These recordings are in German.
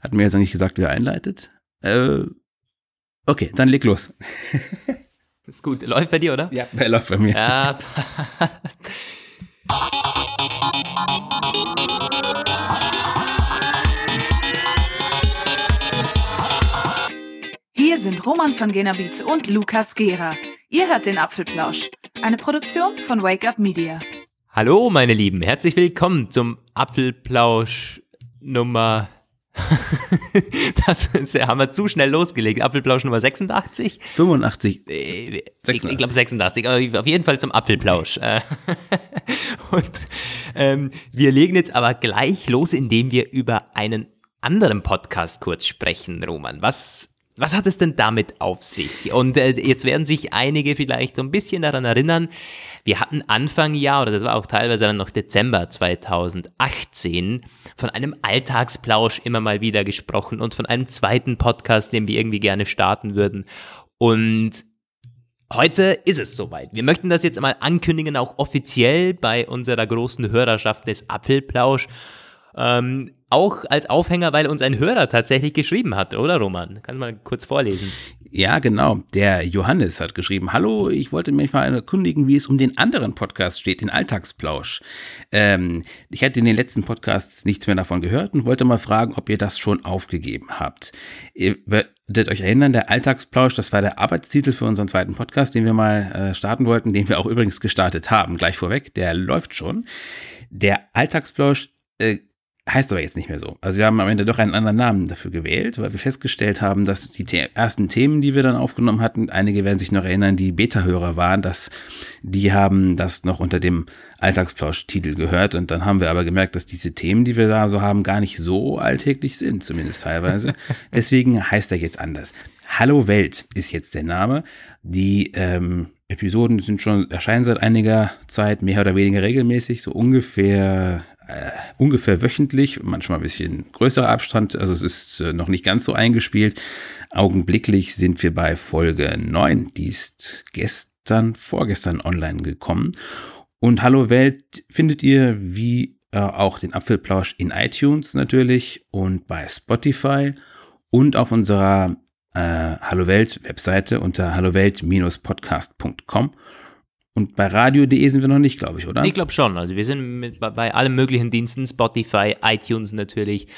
Hat mir jetzt eigentlich gesagt, wer einleitet. Äh, okay, dann leg los. ist gut. Läuft bei dir, oder? Ja, er läuft bei mir. Ja. Hier sind Roman von Genabit und Lukas Gera. Ihr hört den Apfelplausch, eine Produktion von Wake Up Media. Hallo, meine Lieben, herzlich willkommen zum Apfelplausch Nummer das, haben wir zu schnell losgelegt. Apfelplausch Nummer 86? 85. Ich, ich glaube 86, aber auf jeden Fall zum Apfelplausch. Äh, und ähm, wir legen jetzt aber gleich los, indem wir über einen anderen Podcast kurz sprechen, Roman. Was was hat es denn damit auf sich? Und äh, jetzt werden sich einige vielleicht so ein bisschen daran erinnern, wir hatten Anfang Jahr, oder das war auch teilweise dann noch Dezember 2018, von einem Alltagsplausch immer mal wieder gesprochen und von einem zweiten Podcast, den wir irgendwie gerne starten würden. Und Heute ist es soweit. Wir möchten das jetzt mal ankündigen, auch offiziell bei unserer großen Hörerschaft des Apfelplausch. Ähm, auch als Aufhänger, weil uns ein Hörer tatsächlich geschrieben hat, oder Roman? Kannst du mal kurz vorlesen? Ja, genau. Der Johannes hat geschrieben, hallo, ich wollte mich mal erkundigen, wie es um den anderen Podcast steht, den Alltagsplausch. Ähm, ich hatte in den letzten Podcasts nichts mehr davon gehört und wollte mal fragen, ob ihr das schon aufgegeben habt. Ihr werdet euch erinnern, der Alltagsplausch, das war der Arbeitstitel für unseren zweiten Podcast, den wir mal äh, starten wollten, den wir auch übrigens gestartet haben, gleich vorweg, der läuft schon. Der Alltagsplausch äh, heißt aber jetzt nicht mehr so. Also wir haben am Ende doch einen anderen Namen dafür gewählt, weil wir festgestellt haben, dass die The ersten Themen, die wir dann aufgenommen hatten, einige werden sich noch erinnern, die Beta-Hörer waren, dass die haben das noch unter dem Alltagsplausch-Titel gehört und dann haben wir aber gemerkt, dass diese Themen, die wir da so haben, gar nicht so alltäglich sind, zumindest teilweise. Deswegen heißt er jetzt anders. Hallo Welt ist jetzt der Name. Die ähm, Episoden sind schon erscheinen seit einiger Zeit mehr oder weniger regelmäßig, so ungefähr äh, ungefähr wöchentlich, manchmal ein bisschen größerer Abstand, also es ist äh, noch nicht ganz so eingespielt. Augenblicklich sind wir bei Folge 9, die ist gestern, vorgestern online gekommen. Und Hallo Welt findet ihr wie äh, auch den Apfelplausch in iTunes natürlich und bei Spotify und auf unserer äh, Hallo Welt Webseite unter hallowelt-podcast.com. Und bei radio.de sind wir noch nicht, glaube ich, oder? Ich glaube schon. Also wir sind mit, bei, bei allen möglichen Diensten, Spotify, iTunes natürlich,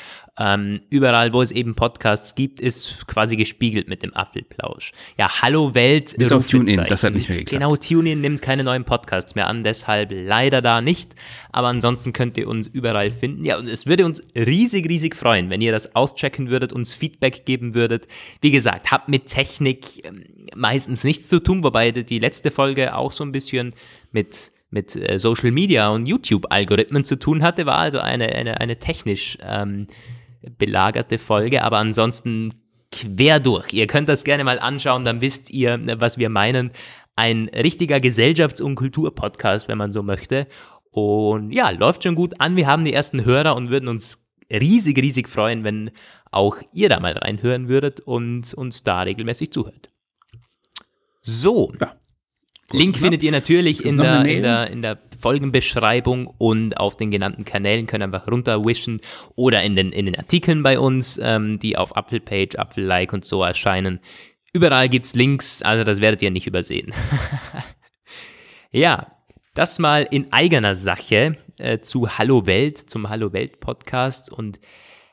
ähm, überall, wo es eben Podcasts gibt, ist quasi gespiegelt mit dem Apfelplausch. Ja, Hallo Welt. Bis auf TuneIn, das hat nicht mehr geklappt. Genau, TuneIn nimmt keine neuen Podcasts mehr an, deshalb leider da nicht. Aber ansonsten könnt ihr uns überall finden. Ja, und es würde uns riesig, riesig freuen, wenn ihr das auschecken würdet, uns Feedback geben würdet. Wie gesagt, habt mit Technik ähm, meistens nichts zu tun, wobei die letzte Folge auch so ein bisschen mit mit äh, Social Media und YouTube-Algorithmen zu tun hatte, war also eine, eine, eine technisch ähm, belagerte Folge, aber ansonsten quer durch. Ihr könnt das gerne mal anschauen, dann wisst ihr, was wir meinen. Ein richtiger Gesellschafts- und Kulturpodcast, wenn man so möchte. Und ja, läuft schon gut an. Wir haben die ersten Hörer und würden uns riesig, riesig freuen, wenn auch ihr da mal reinhören würdet und uns da regelmäßig zuhört. So. Ja. Link findet ihr natürlich in der, in, der, in der Folgenbeschreibung und auf den genannten Kanälen können einfach runterwischen oder in den, in den Artikeln bei uns, ähm, die auf Apfelpage, Apfellike und so erscheinen. Überall gibt es Links, also das werdet ihr nicht übersehen. ja, das mal in eigener Sache äh, zu Hallo Welt, zum Hallo Welt Podcast und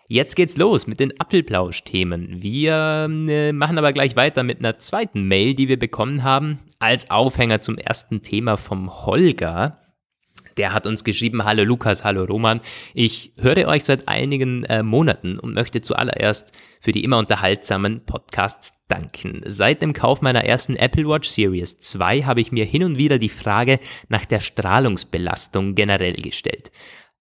Jetzt geht's los mit den Apfelplausch-Themen. Wir äh, machen aber gleich weiter mit einer zweiten Mail, die wir bekommen haben, als Aufhänger zum ersten Thema vom Holger. Der hat uns geschrieben, hallo Lukas, hallo Roman. Ich höre euch seit einigen äh, Monaten und möchte zuallererst für die immer unterhaltsamen Podcasts danken. Seit dem Kauf meiner ersten Apple Watch Series 2 habe ich mir hin und wieder die Frage nach der Strahlungsbelastung generell gestellt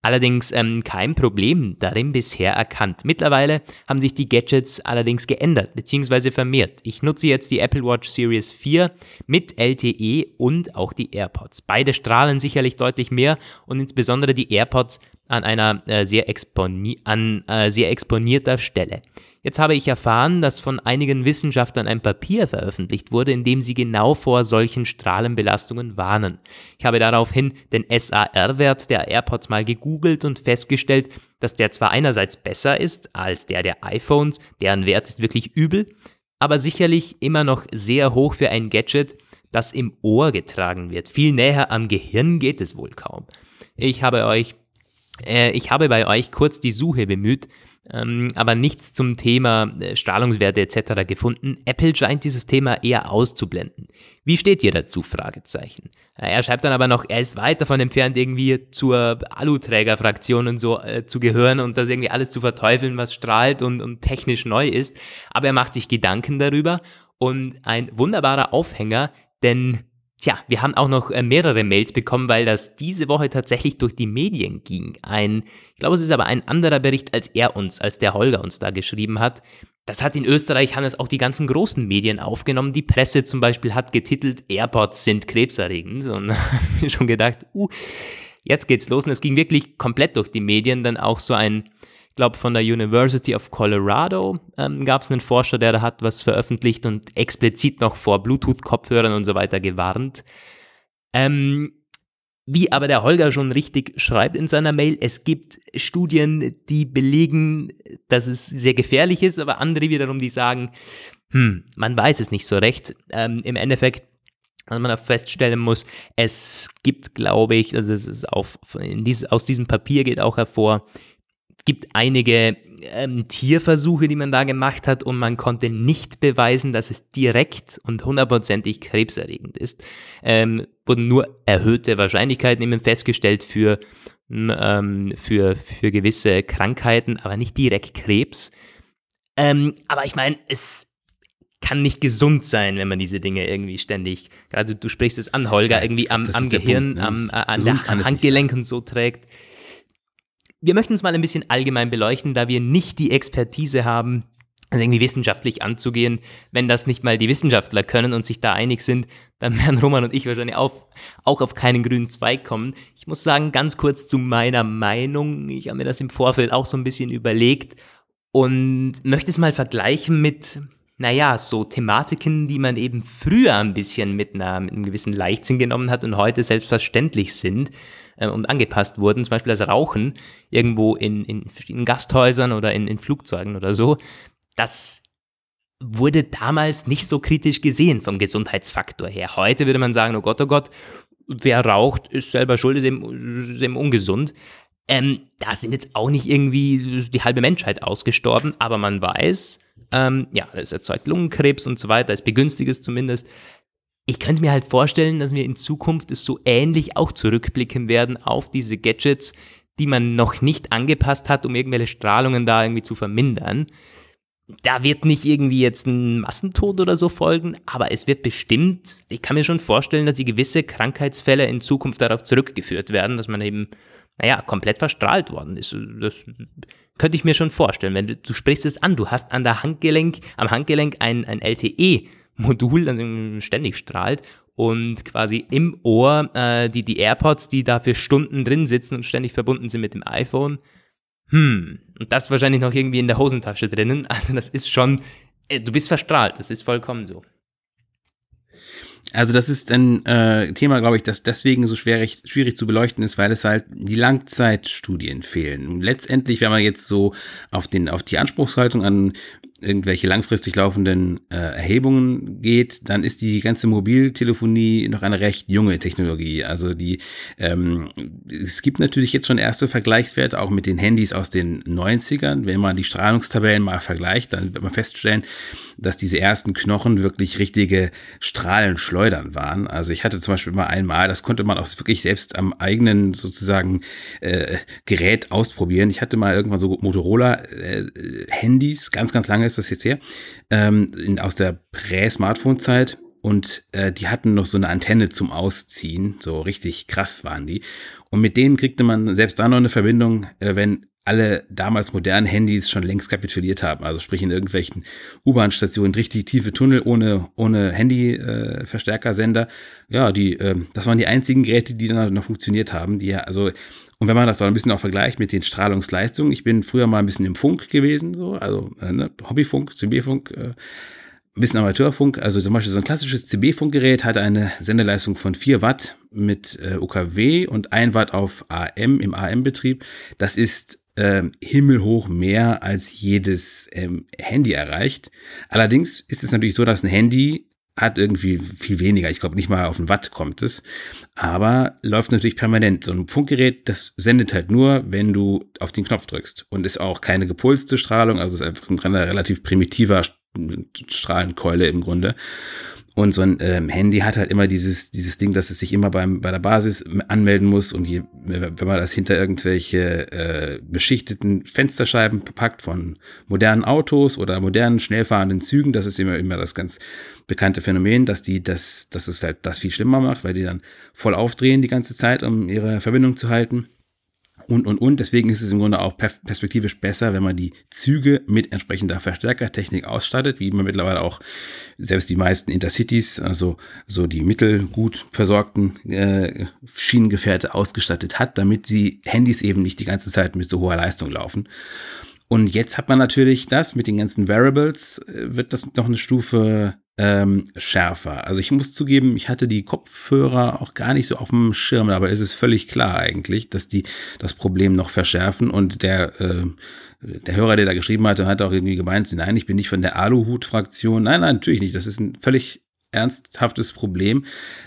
allerdings ähm, kein Problem darin bisher erkannt. Mittlerweile haben sich die Gadgets allerdings geändert bzw. vermehrt. Ich nutze jetzt die Apple Watch Series 4 mit LTE und auch die AirPods. Beide strahlen sicherlich deutlich mehr und insbesondere die AirPods an einer äh, sehr, exponi an äh, sehr exponierter Stelle. Jetzt habe ich erfahren, dass von einigen Wissenschaftlern ein Papier veröffentlicht wurde, in dem sie genau vor solchen Strahlenbelastungen warnen. Ich habe daraufhin den SAR-Wert der AirPods mal gegoogelt und festgestellt, dass der zwar einerseits besser ist als der der iPhones, deren Wert ist wirklich übel, aber sicherlich immer noch sehr hoch für ein Gadget, das im Ohr getragen wird. Viel näher am Gehirn geht es wohl kaum. Ich habe euch, äh, ich habe bei euch kurz die Suche bemüht ähm, aber nichts zum Thema äh, Strahlungswerte etc. gefunden. Apple scheint dieses Thema eher auszublenden. Wie steht ihr dazu? Fragezeichen. Äh, er schreibt dann aber noch, er ist weit davon entfernt, irgendwie zur Aluträgerfraktion und so äh, zu gehören und das irgendwie alles zu verteufeln, was strahlt und, und technisch neu ist. Aber er macht sich Gedanken darüber und ein wunderbarer Aufhänger, denn Tja, wir haben auch noch äh, mehrere Mails bekommen, weil das diese Woche tatsächlich durch die Medien ging. Ein, ich glaube, es ist aber ein anderer Bericht, als er uns, als der Holger uns da geschrieben hat. Das hat in Österreich, haben es auch die ganzen großen Medien aufgenommen. Die Presse zum Beispiel hat getitelt, AirPods sind krebserregend. Und mir schon gedacht, uh, jetzt geht's los. Und es ging wirklich komplett durch die Medien. Dann auch so ein glaube von der University of Colorado ähm, gab es einen Forscher, der da hat was veröffentlicht und explizit noch vor Bluetooth-Kopfhörern und so weiter gewarnt. Ähm, wie aber der Holger schon richtig schreibt in seiner Mail, es gibt Studien, die belegen, dass es sehr gefährlich ist, aber andere wiederum, die sagen, hm, man weiß es nicht so recht. Ähm, Im Endeffekt was man da feststellen muss, es gibt, glaube ich, also es ist auf, dieses, aus diesem Papier geht auch hervor, gibt einige ähm, Tierversuche, die man da gemacht hat und man konnte nicht beweisen, dass es direkt und hundertprozentig krebserregend ist. Ähm, wurden nur erhöhte Wahrscheinlichkeiten eben festgestellt für, ähm, für, für gewisse Krankheiten, aber nicht direkt Krebs. Ähm, aber ich meine, es kann nicht gesund sein, wenn man diese Dinge irgendwie ständig, gerade du sprichst es an, Holger, irgendwie am, am Gehirn, Punkt, ne? am, äh, an der Handgelenk und so trägt. Wir möchten es mal ein bisschen allgemein beleuchten, da wir nicht die Expertise haben, also irgendwie wissenschaftlich anzugehen. Wenn das nicht mal die Wissenschaftler können und sich da einig sind, dann werden Roman und ich wahrscheinlich auf, auch auf keinen grünen Zweig kommen. Ich muss sagen, ganz kurz zu meiner Meinung. Ich habe mir das im Vorfeld auch so ein bisschen überlegt und möchte es mal vergleichen mit, naja, so Thematiken, die man eben früher ein bisschen mit, einer, mit einem gewissen Leichtsinn genommen hat und heute selbstverständlich sind äh, und angepasst wurden, zum Beispiel das Rauchen irgendwo in, in verschiedenen Gasthäusern oder in, in Flugzeugen oder so, das wurde damals nicht so kritisch gesehen vom Gesundheitsfaktor her. Heute würde man sagen, oh Gott, oh Gott, wer raucht, ist selber schuld, ist eben, ist eben ungesund. Ähm, da sind jetzt auch nicht irgendwie die halbe Menschheit ausgestorben, aber man weiß, ähm, ja, das erzeugt Lungenkrebs und so weiter, ist begünstigt es zumindest ich könnte mir halt vorstellen, dass wir in Zukunft es so ähnlich auch zurückblicken werden auf diese Gadgets, die man noch nicht angepasst hat, um irgendwelche Strahlungen da irgendwie zu vermindern. Da wird nicht irgendwie jetzt ein Massentod oder so folgen, aber es wird bestimmt, ich kann mir schon vorstellen, dass die gewisse Krankheitsfälle in Zukunft darauf zurückgeführt werden, dass man eben, naja, komplett verstrahlt worden ist. Das könnte ich mir schon vorstellen. Wenn du, du sprichst es an, du hast an der Handgelenk, am Handgelenk ein, ein LTE Modul, das ständig strahlt und quasi im Ohr äh, die, die AirPods, die da für Stunden drin sitzen und ständig verbunden sind mit dem iPhone. Hm, und das wahrscheinlich noch irgendwie in der Hosentasche drinnen. Also das ist schon, äh, du bist verstrahlt, das ist vollkommen so. Also das ist ein äh, Thema, glaube ich, das deswegen so schwierig, schwierig zu beleuchten ist, weil es halt die Langzeitstudien fehlen. Letztendlich, wenn man jetzt so auf, den, auf die Anspruchshaltung an irgendwelche langfristig laufenden äh, Erhebungen geht, dann ist die ganze Mobiltelefonie noch eine recht junge Technologie. Also die ähm, es gibt natürlich jetzt schon erste Vergleichswerte, auch mit den Handys aus den 90ern. Wenn man die Strahlungstabellen mal vergleicht, dann wird man feststellen, dass diese ersten Knochen wirklich richtige Strahlenschleudern waren. Also ich hatte zum Beispiel mal einmal, das konnte man auch wirklich selbst am eigenen sozusagen äh, Gerät ausprobieren. Ich hatte mal irgendwann so Motorola-Handys, äh, ganz, ganz lange ist das jetzt her, ähm, in, aus der Prä-Smartphone-Zeit. Und äh, die hatten noch so eine Antenne zum Ausziehen. So richtig krass waren die. Und mit denen kriegte man selbst da noch eine Verbindung, äh, wenn alle damals modernen Handys schon längst kapituliert haben. Also sprich in irgendwelchen U-Bahn-Stationen, richtig tiefe Tunnel ohne, ohne Handy-Verstärkersender. Äh, ja, die, äh, das waren die einzigen Geräte, die dann noch funktioniert haben. Die, also, Und wenn man das auch ein bisschen auch vergleicht mit den Strahlungsleistungen, ich bin früher mal ein bisschen im Funk gewesen, so, also äh, ne, Hobbyfunk, CB-Funk, äh, ein bisschen Amateurfunk, also zum Beispiel so ein klassisches CB-Funkgerät hat eine Sendeleistung von 4 Watt mit äh, UKW und 1 Watt auf AM im AM-Betrieb. Das ist äh, himmelhoch mehr als jedes ähm, Handy erreicht. Allerdings ist es natürlich so, dass ein Handy hat irgendwie viel weniger. Ich glaube, nicht mal auf ein Watt kommt es. Aber läuft natürlich permanent. So ein Funkgerät, das sendet halt nur, wenn du auf den Knopf drückst. Und ist auch keine gepulste Strahlung, also ist einfach ein relativ primitiver Strahlenkeule im Grunde. Und so ein ähm, Handy hat halt immer dieses, dieses Ding, dass es sich immer beim, bei der Basis anmelden muss. Und je, wenn man das hinter irgendwelche äh, beschichteten Fensterscheiben packt von modernen Autos oder modernen, schnell fahrenden Zügen, das ist immer, immer das ganz bekannte Phänomen, dass die das, dass es halt das viel schlimmer macht, weil die dann voll aufdrehen die ganze Zeit, um ihre Verbindung zu halten und, und, und. Deswegen ist es im Grunde auch perspektivisch besser, wenn man die Züge mit entsprechender Verstärkertechnik ausstattet, wie man mittlerweile auch selbst die meisten Intercities, also so die mittelgut versorgten äh, Schienengefährte ausgestattet hat, damit sie Handys eben nicht die ganze Zeit mit so hoher Leistung laufen. Und jetzt hat man natürlich das mit den ganzen Variables, äh, wird das noch eine Stufe ähm, schärfer. Also ich muss zugeben, ich hatte die Kopfhörer auch gar nicht so auf dem Schirm, aber es ist völlig klar eigentlich, dass die das Problem noch verschärfen und der äh, der Hörer, der da geschrieben hatte, hat auch irgendwie gemeint, nein, ich bin nicht von der Aluhut-Fraktion. Nein, nein, natürlich nicht. Das ist ein völlig ernsthaftes Problem,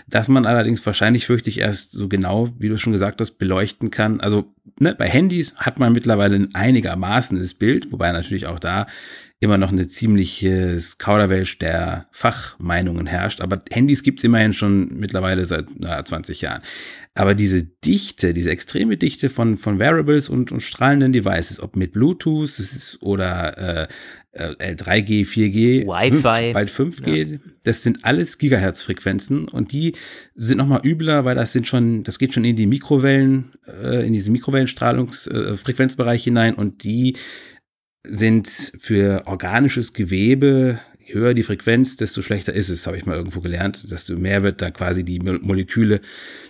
das man allerdings wahrscheinlich, fürchte ich, erst so genau, wie du schon gesagt hast, beleuchten kann. Also ne, bei Handys hat man mittlerweile ein einigermaßen das Bild, wobei natürlich auch da immer noch eine ziemliches Kauderwelsch der Fachmeinungen herrscht. Aber Handys gibt's immerhin schon mittlerweile seit na, 20 Jahren. Aber diese Dichte, diese extreme Dichte von, von Variables und, und strahlenden Devices, ob mit Bluetooth oder äh, 3G, 4G, Wi-Fi, bald 5G, ja. das sind alles Gigahertz-Frequenzen und die sind nochmal übler, weil das sind schon, das geht schon in die Mikrowellen, äh, in diese Mikrowellenstrahlungsfrequenzbereich äh, hinein und die sind für organisches Gewebe, je höher die Frequenz, desto schlechter ist es, habe ich mal irgendwo gelernt. Desto mehr wird da quasi die Moleküle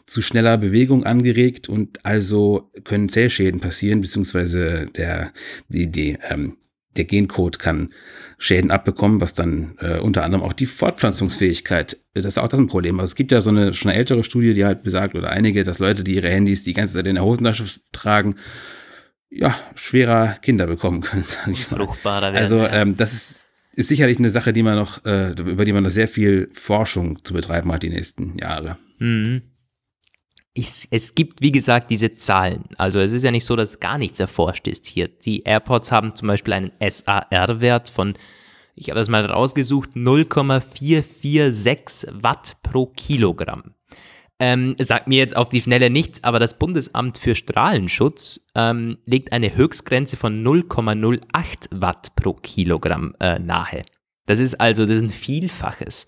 zu schneller Bewegung angeregt und also können Zellschäden passieren, beziehungsweise der, die, die, ähm, der Gencode kann Schäden abbekommen, was dann äh, unter anderem auch die Fortpflanzungsfähigkeit, das ist auch das ein Problem. Also es gibt ja so eine schon eine ältere Studie, die halt besagt, oder einige, dass Leute, die ihre Handys die ganze Zeit in der Hosentasche tragen, ja, schwerer Kinder bekommen können, sage ich mal. Werden, also ähm, das ist, ist sicherlich eine Sache, die man noch, äh, über die man noch sehr viel Forschung zu betreiben hat die nächsten Jahre. Mhm. Ich, es gibt, wie gesagt, diese Zahlen. Also es ist ja nicht so, dass gar nichts erforscht ist hier. Die AirPods haben zum Beispiel einen SAR-Wert von, ich habe das mal rausgesucht, 0,446 Watt pro Kilogramm. Ähm, sagt mir jetzt auf die Schnelle nichts, aber das Bundesamt für Strahlenschutz ähm, legt eine Höchstgrenze von 0,08 Watt pro Kilogramm äh, nahe. Das ist also, das ist ein Vielfaches.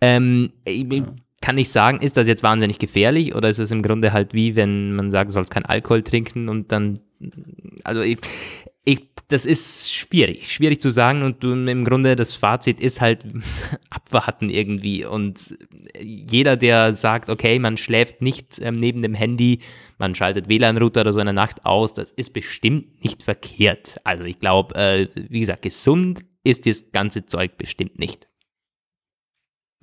Ähm, ja. Kann ich sagen, ist das jetzt wahnsinnig gefährlich oder ist es im Grunde halt wie, wenn man sagt, du sollst kein Alkohol trinken und dann, also ich, ich, das ist schwierig, schwierig zu sagen und du, im Grunde das Fazit ist halt abwarten irgendwie und jeder, der sagt, okay, man schläft nicht ähm, neben dem Handy, man schaltet WLAN-Router oder so in der Nacht aus, das ist bestimmt nicht verkehrt. Also ich glaube, äh, wie gesagt, gesund ist das ganze Zeug bestimmt nicht.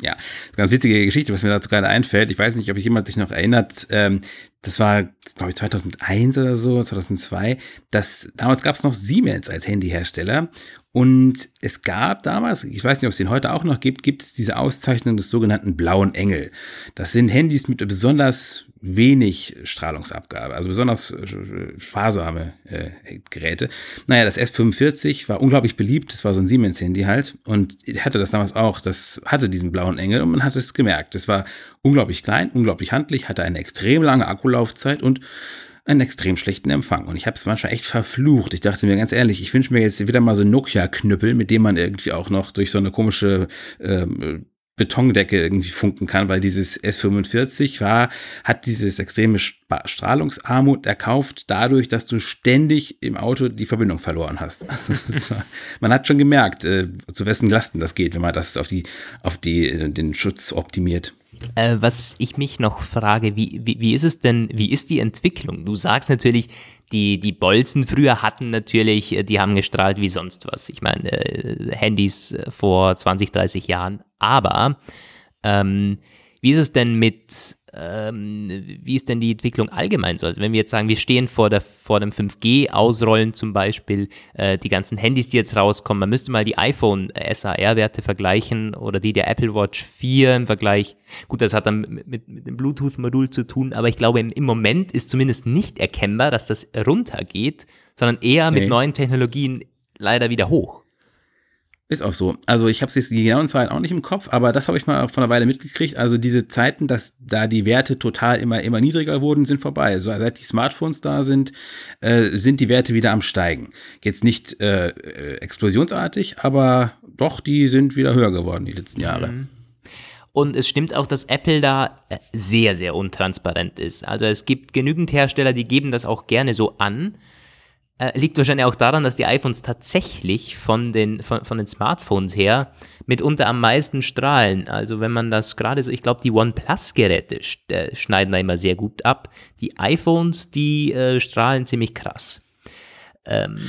Ja, ganz witzige Geschichte, was mir dazu gerade einfällt. Ich weiß nicht, ob jemand sich noch erinnert. Ähm, das war, glaube ich, 2001 oder so, 2002. Das, damals gab es noch Siemens als Handyhersteller. Und es gab damals, ich weiß nicht, ob es den heute auch noch gibt, gibt es diese Auszeichnung des sogenannten Blauen Engel. Das sind Handys mit besonders wenig Strahlungsabgabe, also besonders äh, sparsame äh, Geräte. Naja, das S45 war unglaublich beliebt, das war so ein Siemens-Handy halt und hatte das damals auch, das hatte diesen blauen Engel und man hat es gemerkt. Das war unglaublich klein, unglaublich handlich, hatte eine extrem lange Akkulaufzeit und einen extrem schlechten Empfang. Und ich habe es manchmal echt verflucht. Ich dachte mir ganz ehrlich, ich wünsche mir jetzt wieder mal so Nokia-Knüppel, mit dem man irgendwie auch noch durch so eine komische ähm, Betondecke irgendwie funken kann, weil dieses S45 war, hat dieses extreme Strahlungsarmut erkauft, dadurch, dass du ständig im Auto die Verbindung verloren hast. Also man hat schon gemerkt, äh, zu wessen Lasten das geht, wenn man das auf die, auf die, äh, den Schutz optimiert. Äh, was ich mich noch frage, wie, wie, wie ist es denn, wie ist die Entwicklung? Du sagst natürlich, die, die Bolzen früher hatten natürlich, äh, die haben gestrahlt wie sonst was. Ich meine, äh, Handys äh, vor 20, 30 Jahren. Aber ähm, wie ist es denn mit ähm, wie ist denn die Entwicklung allgemein so? Also wenn wir jetzt sagen, wir stehen vor, der, vor dem 5G-Ausrollen zum Beispiel, äh, die ganzen Handys, die jetzt rauskommen, man müsste mal die iPhone-SAR-Werte vergleichen oder die der Apple Watch 4 im Vergleich. Gut, das hat dann mit, mit, mit dem Bluetooth-Modul zu tun, aber ich glaube, im, im, Moment ist zumindest nicht erkennbar, dass das runtergeht, sondern eher nee. mit neuen Technologien leider wieder hoch. Ist auch so. Also ich habe jetzt die genauen Zahlen auch nicht im Kopf, aber das habe ich mal von einer Weile mitgekriegt. Also diese Zeiten, dass da die Werte total immer immer niedriger wurden, sind vorbei. Also seit die Smartphones da sind, äh, sind die Werte wieder am steigen. Jetzt nicht äh, äh, explosionsartig, aber doch, die sind wieder höher geworden die letzten Jahre. Mhm. Und es stimmt auch, dass Apple da äh, sehr, sehr untransparent ist. Also es gibt genügend Hersteller, die geben das auch gerne so an äh, liegt wahrscheinlich auch daran, dass die iPhones tatsächlich von den, von, von den Smartphones her mitunter am meisten strahlen. Also wenn man das gerade so, ich glaube, die OnePlus-Geräte äh, schneiden da immer sehr gut ab. Die iPhones, die äh, strahlen ziemlich krass. Ähm,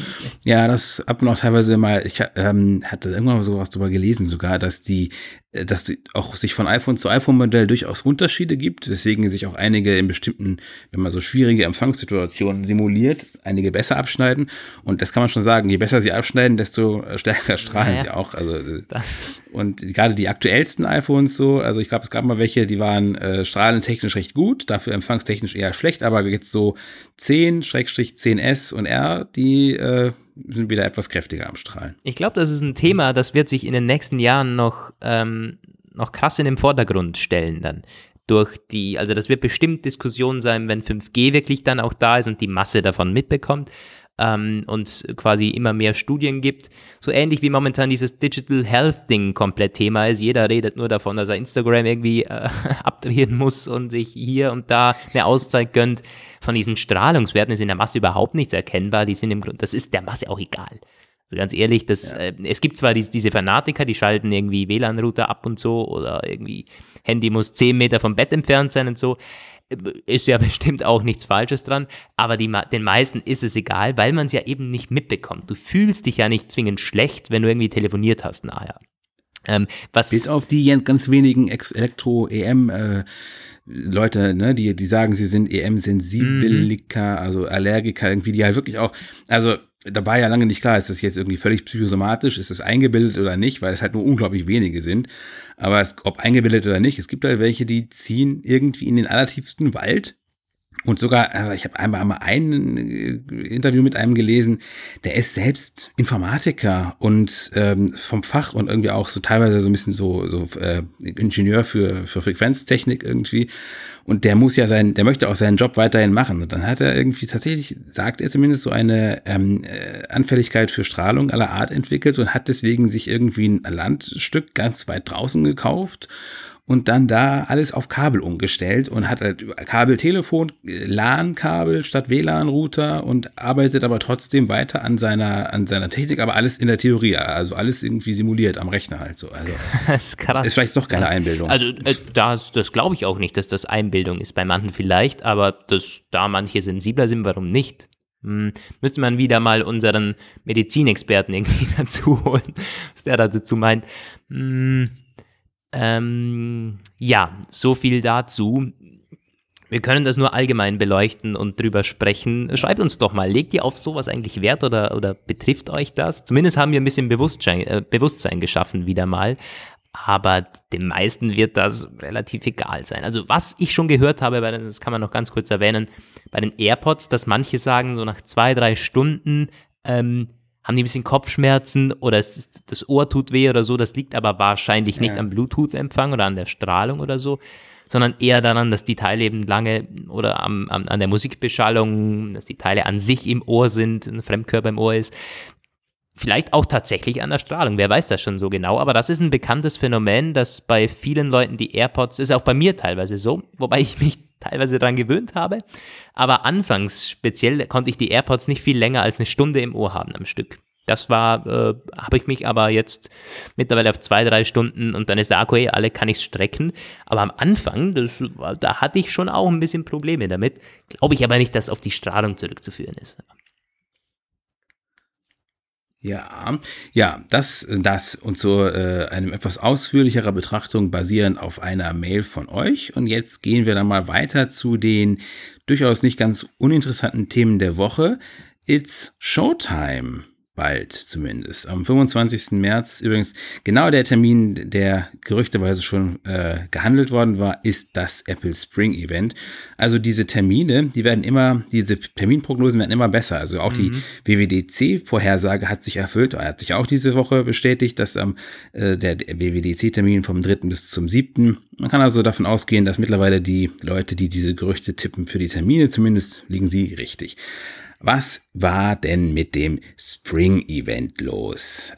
ja, das ab und auch teilweise mal, ich ähm, hatte irgendwann mal sowas drüber gelesen sogar, dass die, dass die auch sich von iPhone zu iPhone-Modell durchaus Unterschiede gibt, weswegen sich auch einige in bestimmten, wenn man so schwierige Empfangssituationen simuliert, einige besser abschneiden. Und das kann man schon sagen, je besser sie abschneiden, desto stärker strahlen naja, sie auch. Also äh, das. und gerade die aktuellsten iPhones so, also ich glaube, es gab mal welche, die waren äh, strahlentechnisch recht gut, dafür empfangstechnisch eher schlecht, aber jetzt so 10, 10S und R, die äh, sind wieder etwas kräftiger am Strahlen. Ich glaube, das ist ein Thema, das wird sich in den nächsten Jahren noch, ähm, noch krass in den Vordergrund stellen dann. Durch die, also das wird bestimmt Diskussion sein, wenn 5G wirklich dann auch da ist und die Masse davon mitbekommt ähm, und quasi immer mehr Studien gibt. So ähnlich wie momentan dieses Digital Health Ding komplett Thema ist. Jeder redet nur davon, dass er Instagram irgendwie äh, abdrehen muss und sich hier und da eine Auszeit gönnt. Von diesen Strahlungswerten ist in der Masse überhaupt nichts erkennbar. Die sind im Grunde, das ist der Masse auch egal. Also ganz ehrlich, das, ja. äh, es gibt zwar die, diese Fanatiker, die schalten irgendwie WLAN-Router ab und so oder irgendwie Handy muss 10 Meter vom Bett entfernt sein und so ist ja bestimmt auch nichts Falsches dran, aber die, den meisten ist es egal, weil man es ja eben nicht mitbekommt. Du fühlst dich ja nicht zwingend schlecht, wenn du irgendwie telefoniert hast nachher. Ähm, was Bis auf die ganz wenigen Elektro-EM- äh, ne, die, die sagen, sie sind EM-Sensibiliker, mhm. also Allergiker, irgendwie, die halt wirklich auch, also da war ja lange nicht klar, ist das jetzt irgendwie völlig psychosomatisch, ist das eingebildet oder nicht, weil es halt nur unglaublich wenige sind. Aber es, ob eingebildet oder nicht, es gibt halt welche, die ziehen irgendwie in den allertiefsten Wald und sogar, äh, ich habe einmal, einmal ein äh, Interview mit einem gelesen, der ist selbst Informatiker und ähm, vom Fach und irgendwie auch so teilweise so ein bisschen so, so äh, Ingenieur für, für Frequenztechnik irgendwie. Und der muss ja sein, der möchte auch seinen Job weiterhin machen. Und dann hat er irgendwie tatsächlich, sagt er zumindest, so eine ähm, äh, Anfälligkeit für Strahlung aller Art entwickelt und hat deswegen sich irgendwie ein Landstück ganz weit draußen gekauft und dann da alles auf Kabel umgestellt und hat halt Kabeltelefon, LAN-Kabel statt WLAN-Router und arbeitet aber trotzdem weiter an seiner, an seiner Technik, aber alles in der Theorie, also alles irgendwie simuliert am Rechner halt so. Also, das ist krass. Ist vielleicht doch keine Einbildung. Also, äh, das, das glaube ich auch nicht, dass das Einbildung ist. Bei manchen vielleicht, aber das, da manche sensibler sind, warum nicht? Hm, müsste man wieder mal unseren Medizinexperten irgendwie dazu holen, was der dazu meint. Hm, ähm, ja, so viel dazu. Wir können das nur allgemein beleuchten und drüber sprechen. Schreibt uns doch mal, legt ihr auf sowas eigentlich Wert oder, oder betrifft euch das? Zumindest haben wir ein bisschen Bewusstsein, äh, Bewusstsein geschaffen wieder mal. Aber den meisten wird das relativ egal sein. Also was ich schon gehört habe, das kann man noch ganz kurz erwähnen, bei den AirPods, dass manche sagen, so nach zwei, drei Stunden ähm, haben die ein bisschen Kopfschmerzen oder ist das Ohr tut weh oder so. Das liegt aber wahrscheinlich nicht ja. am Bluetooth-Empfang oder an der Strahlung oder so, sondern eher daran, dass die Teile eben lange oder am, am, an der Musikbeschallung, dass die Teile an sich im Ohr sind, ein Fremdkörper im Ohr ist. Vielleicht auch tatsächlich an der Strahlung, wer weiß das schon so genau, aber das ist ein bekanntes Phänomen, das bei vielen Leuten die AirPods, ist auch bei mir teilweise so, wobei ich mich teilweise daran gewöhnt habe. Aber anfangs speziell konnte ich die AirPods nicht viel länger als eine Stunde im Ohr haben am Stück. Das war, äh, habe ich mich aber jetzt mittlerweile auf zwei, drei Stunden und dann ist der Akku eh alle, kann ich strecken. Aber am Anfang, das, da hatte ich schon auch ein bisschen Probleme damit. Glaube ich aber nicht, dass auf die Strahlung zurückzuführen ist. Ja, ja, das, das und so äh, einem etwas ausführlicherer Betrachtung basierend auf einer Mail von euch. Und jetzt gehen wir dann mal weiter zu den durchaus nicht ganz uninteressanten Themen der Woche. It's Showtime bald zumindest. Am 25. März, übrigens genau der Termin, der gerüchteweise schon äh, gehandelt worden war, ist das Apple Spring Event. Also diese Termine, die werden immer, diese Terminprognosen werden immer besser. Also auch mhm. die WWDC-Vorhersage hat sich erfüllt, er hat sich auch diese Woche bestätigt, dass ähm, äh, der WWDC-Termin vom 3. bis zum 7. Man kann also davon ausgehen, dass mittlerweile die Leute, die diese Gerüchte tippen für die Termine, zumindest liegen sie richtig. Was war denn mit dem Spring Event los?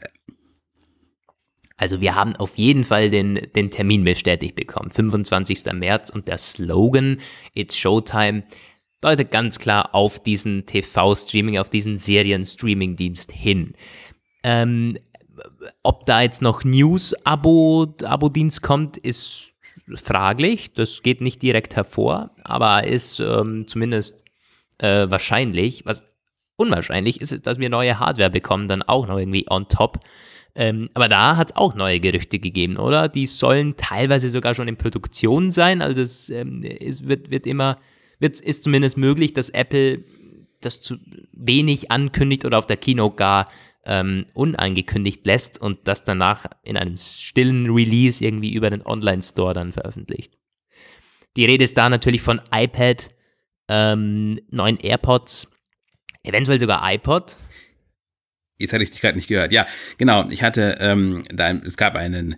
Also wir haben auf jeden Fall den, den Termin bestätigt bekommen. 25. März und der Slogan It's Showtime deutet ganz klar auf diesen TV-Streaming, auf diesen Serien-Streaming-Dienst hin. Ähm, ob da jetzt noch News-Abo-Dienst kommt, ist fraglich. Das geht nicht direkt hervor, aber ist ähm, zumindest äh, wahrscheinlich. Was unwahrscheinlich ist, dass wir neue Hardware bekommen, dann auch noch irgendwie on top. Ähm, aber da hat es auch neue Gerüchte gegeben, oder? Die sollen teilweise sogar schon in Produktion sein. Also es, ähm, es wird, wird immer, wird, ist zumindest möglich, dass Apple das zu wenig ankündigt oder auf der Kino gar ähm, unangekündigt lässt und das danach in einem stillen Release irgendwie über den Online-Store dann veröffentlicht. Die Rede ist da natürlich von iPad ähm, neuen AirPods, eventuell sogar iPod. Jetzt hatte ich dich gerade nicht gehört. Ja, genau. Ich hatte, ähm, da, es gab einen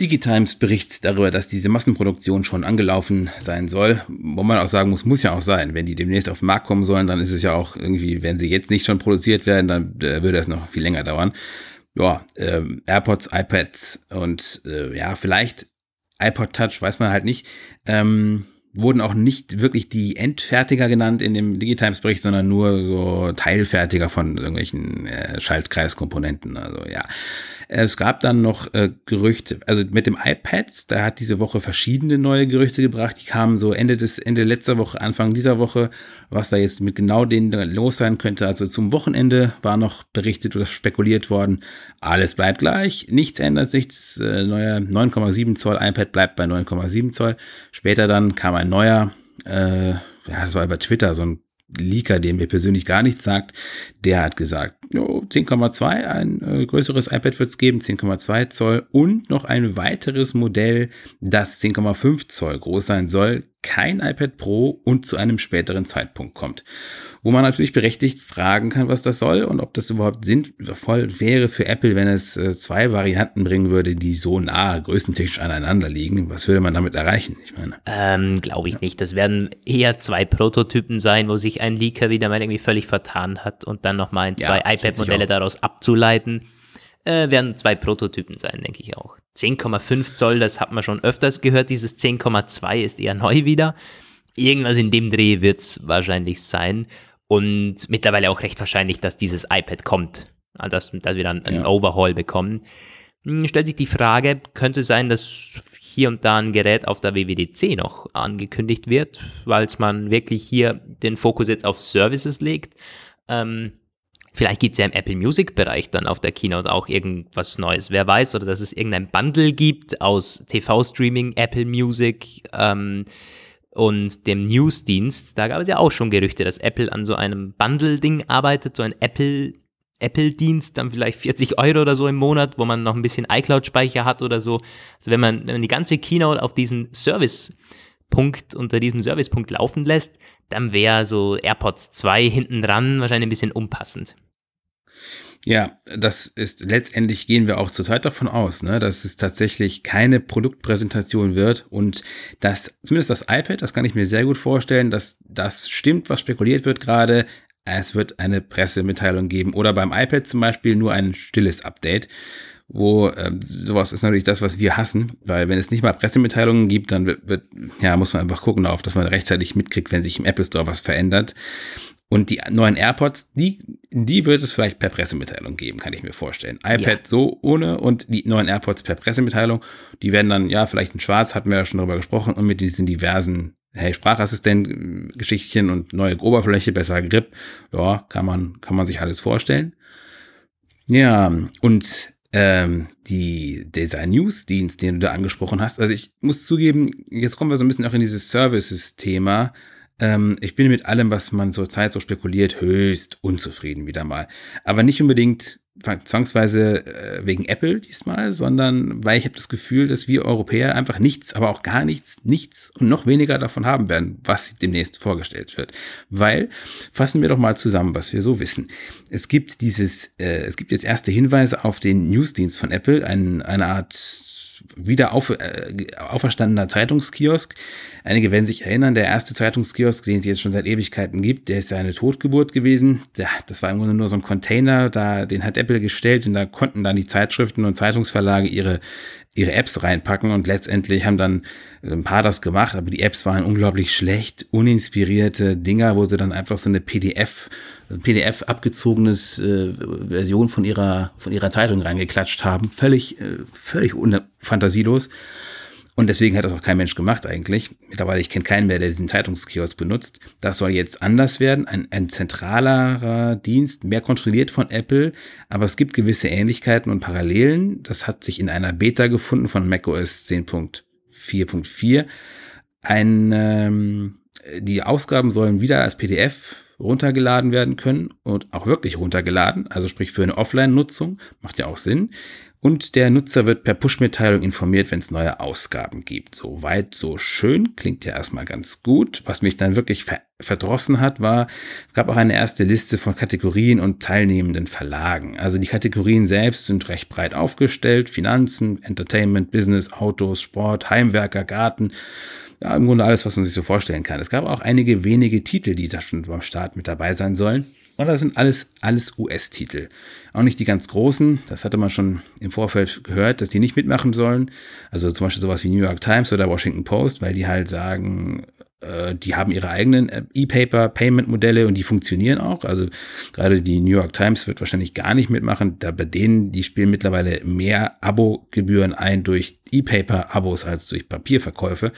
Digitimes-Bericht darüber, dass diese Massenproduktion schon angelaufen sein soll. Wo man auch sagen muss, muss ja auch sein. Wenn die demnächst auf den Markt kommen sollen, dann ist es ja auch irgendwie, wenn sie jetzt nicht schon produziert werden, dann äh, würde es noch viel länger dauern. Ja, ähm, AirPods, iPads und äh, ja, vielleicht iPod Touch, weiß man halt nicht. Ähm, wurden auch nicht wirklich die Endfertiger genannt in dem Digitimes-Bericht, sondern nur so Teilfertiger von irgendwelchen äh, Schaltkreiskomponenten. Also ja. Es gab dann noch äh, Gerüchte, also mit dem iPad, da hat diese Woche verschiedene neue Gerüchte gebracht. Die kamen so Ende des, Ende letzter Woche, Anfang dieser Woche, was da jetzt mit genau denen los sein könnte. Also zum Wochenende war noch berichtet oder spekuliert worden. Alles bleibt gleich, nichts ändert sich. Das äh, neue 9,7 Zoll iPad bleibt bei 9,7 Zoll. Später dann kam ein neuer, äh, ja, das war über Twitter, so ein Leaker, dem mir persönlich gar nichts sagt, der hat gesagt, oh, 10,2, ein äh, größeres iPad wird es geben, 10,2 Zoll und noch ein weiteres Modell, das 10,5 Zoll groß sein soll, kein iPad Pro und zu einem späteren Zeitpunkt kommt wo man natürlich berechtigt fragen kann, was das soll und ob das überhaupt sinnvoll wäre für Apple, wenn es äh, zwei Varianten bringen würde, die so nah größentechnisch aneinander liegen. Was würde man damit erreichen? Ich meine. Ähm, Glaube ich nicht. Das werden eher zwei Prototypen sein, wo sich ein Leaker wieder mal irgendwie völlig vertan hat und dann nochmal in zwei ja, iPad-Modelle daraus abzuleiten. Äh, werden zwei Prototypen sein, denke ich auch. 10,5 Zoll, das hat man schon öfters gehört. Dieses 10,2 ist eher neu wieder. Irgendwas in dem Dreh wird es wahrscheinlich sein. Und mittlerweile auch recht wahrscheinlich, dass dieses iPad kommt. Also dass, dass wir dann einen ja. Overhaul bekommen. Hm, stellt sich die Frage, könnte sein, dass hier und da ein Gerät auf der WWDC noch angekündigt wird, weil man wirklich hier den Fokus jetzt auf Services legt. Ähm, vielleicht gibt es ja im Apple Music-Bereich dann auf der Keynote auch irgendwas Neues. Wer weiß, oder dass es irgendein Bundle gibt aus TV-Streaming, Apple Music, ähm, und dem Newsdienst, da gab es ja auch schon Gerüchte, dass Apple an so einem Bundle-Ding arbeitet, so ein Apple Apple-Dienst, dann vielleicht 40 Euro oder so im Monat, wo man noch ein bisschen iCloud-Speicher hat oder so. Also wenn man, wenn man die ganze Keynote auf diesen Service-Punkt, unter diesem Service-Punkt laufen lässt, dann wäre so AirPods 2 hinten dran wahrscheinlich ein bisschen unpassend. Ja, das ist letztendlich gehen wir auch zurzeit davon aus, ne, dass es tatsächlich keine Produktpräsentation wird und dass zumindest das iPad, das kann ich mir sehr gut vorstellen, dass das stimmt, was spekuliert wird gerade. Es wird eine Pressemitteilung geben oder beim iPad zum Beispiel nur ein stilles Update wo äh, sowas ist natürlich das, was wir hassen, weil wenn es nicht mal Pressemitteilungen gibt, dann wird, wird ja muss man einfach gucken darauf, dass man rechtzeitig mitkriegt, wenn sich im Apple Store was verändert. Und die neuen AirPods, die, die wird es vielleicht per Pressemitteilung geben, kann ich mir vorstellen. iPad ja. so ohne und die neuen AirPods per Pressemitteilung. Die werden dann, ja, vielleicht in schwarz, hatten wir ja schon darüber gesprochen, und mit diesen diversen, hey, Sprachassistent-Geschichtchen und neue Oberfläche, besser Grip. Ja, kann man, kann man sich alles vorstellen. Ja, und ähm, die, dieser News-Dienst, den du da angesprochen hast. Also ich muss zugeben, jetzt kommen wir so ein bisschen auch in dieses Services-Thema. Ähm, ich bin mit allem, was man zurzeit so spekuliert, höchst unzufrieden wieder mal. Aber nicht unbedingt zwangsweise äh, wegen Apple diesmal, sondern weil ich habe das Gefühl, dass wir Europäer einfach nichts, aber auch gar nichts, nichts und noch weniger davon haben werden, was demnächst vorgestellt wird. Weil, fassen wir doch mal zusammen, was wir so wissen. Es gibt dieses, äh, es gibt jetzt erste Hinweise auf den Newsdienst von Apple, ein, eine Art wieder auf, äh, auferstandener Zeitungskiosk. Einige werden sich erinnern, der erste Zeitungskiosk, den es jetzt schon seit Ewigkeiten gibt, der ist ja eine Totgeburt gewesen. Ja, das war im Grunde nur so ein Container, da, den hat Apple gestellt und da konnten dann die Zeitschriften und Zeitungsverlage ihre ihre Apps reinpacken und letztendlich haben dann ein paar das gemacht, aber die Apps waren unglaublich schlecht, uninspirierte Dinger, wo sie dann einfach so eine PDF, PDF abgezogenes äh, Version von ihrer von ihrer Zeitung reingeklatscht haben, völlig äh, völlig fantasielos. Und deswegen hat das auch kein Mensch gemacht eigentlich. Mittlerweile, ich kenne keinen mehr, der diesen Zeitungskiosk benutzt. Das soll jetzt anders werden. Ein, ein zentralerer Dienst, mehr kontrolliert von Apple. Aber es gibt gewisse Ähnlichkeiten und Parallelen. Das hat sich in einer Beta gefunden von macOS 10.4.4. Ein, ähm, die Ausgaben sollen wieder als PDF runtergeladen werden können und auch wirklich runtergeladen, also sprich für eine Offline-Nutzung, macht ja auch Sinn. Und der Nutzer wird per Push-Mitteilung informiert, wenn es neue Ausgaben gibt. So weit, so schön. Klingt ja erstmal ganz gut. Was mich dann wirklich ver verdrossen hat, war, es gab auch eine erste Liste von Kategorien und teilnehmenden Verlagen. Also die Kategorien selbst sind recht breit aufgestellt. Finanzen, Entertainment, Business, Autos, Sport, Heimwerker, Garten. Ja, im Grunde alles, was man sich so vorstellen kann. Es gab auch einige wenige Titel, die da schon beim Start mit dabei sein sollen. Und das sind alles, alles US-Titel. Auch nicht die ganz großen. Das hatte man schon im Vorfeld gehört, dass die nicht mitmachen sollen. Also zum Beispiel sowas wie New York Times oder Washington Post, weil die halt sagen, die haben ihre eigenen äh, E-Paper-Payment-Modelle und die funktionieren auch. Also gerade die New York Times wird wahrscheinlich gar nicht mitmachen. Da bei denen, die spielen mittlerweile mehr Abo-Gebühren ein durch E-Paper-Abos als durch Papierverkäufe.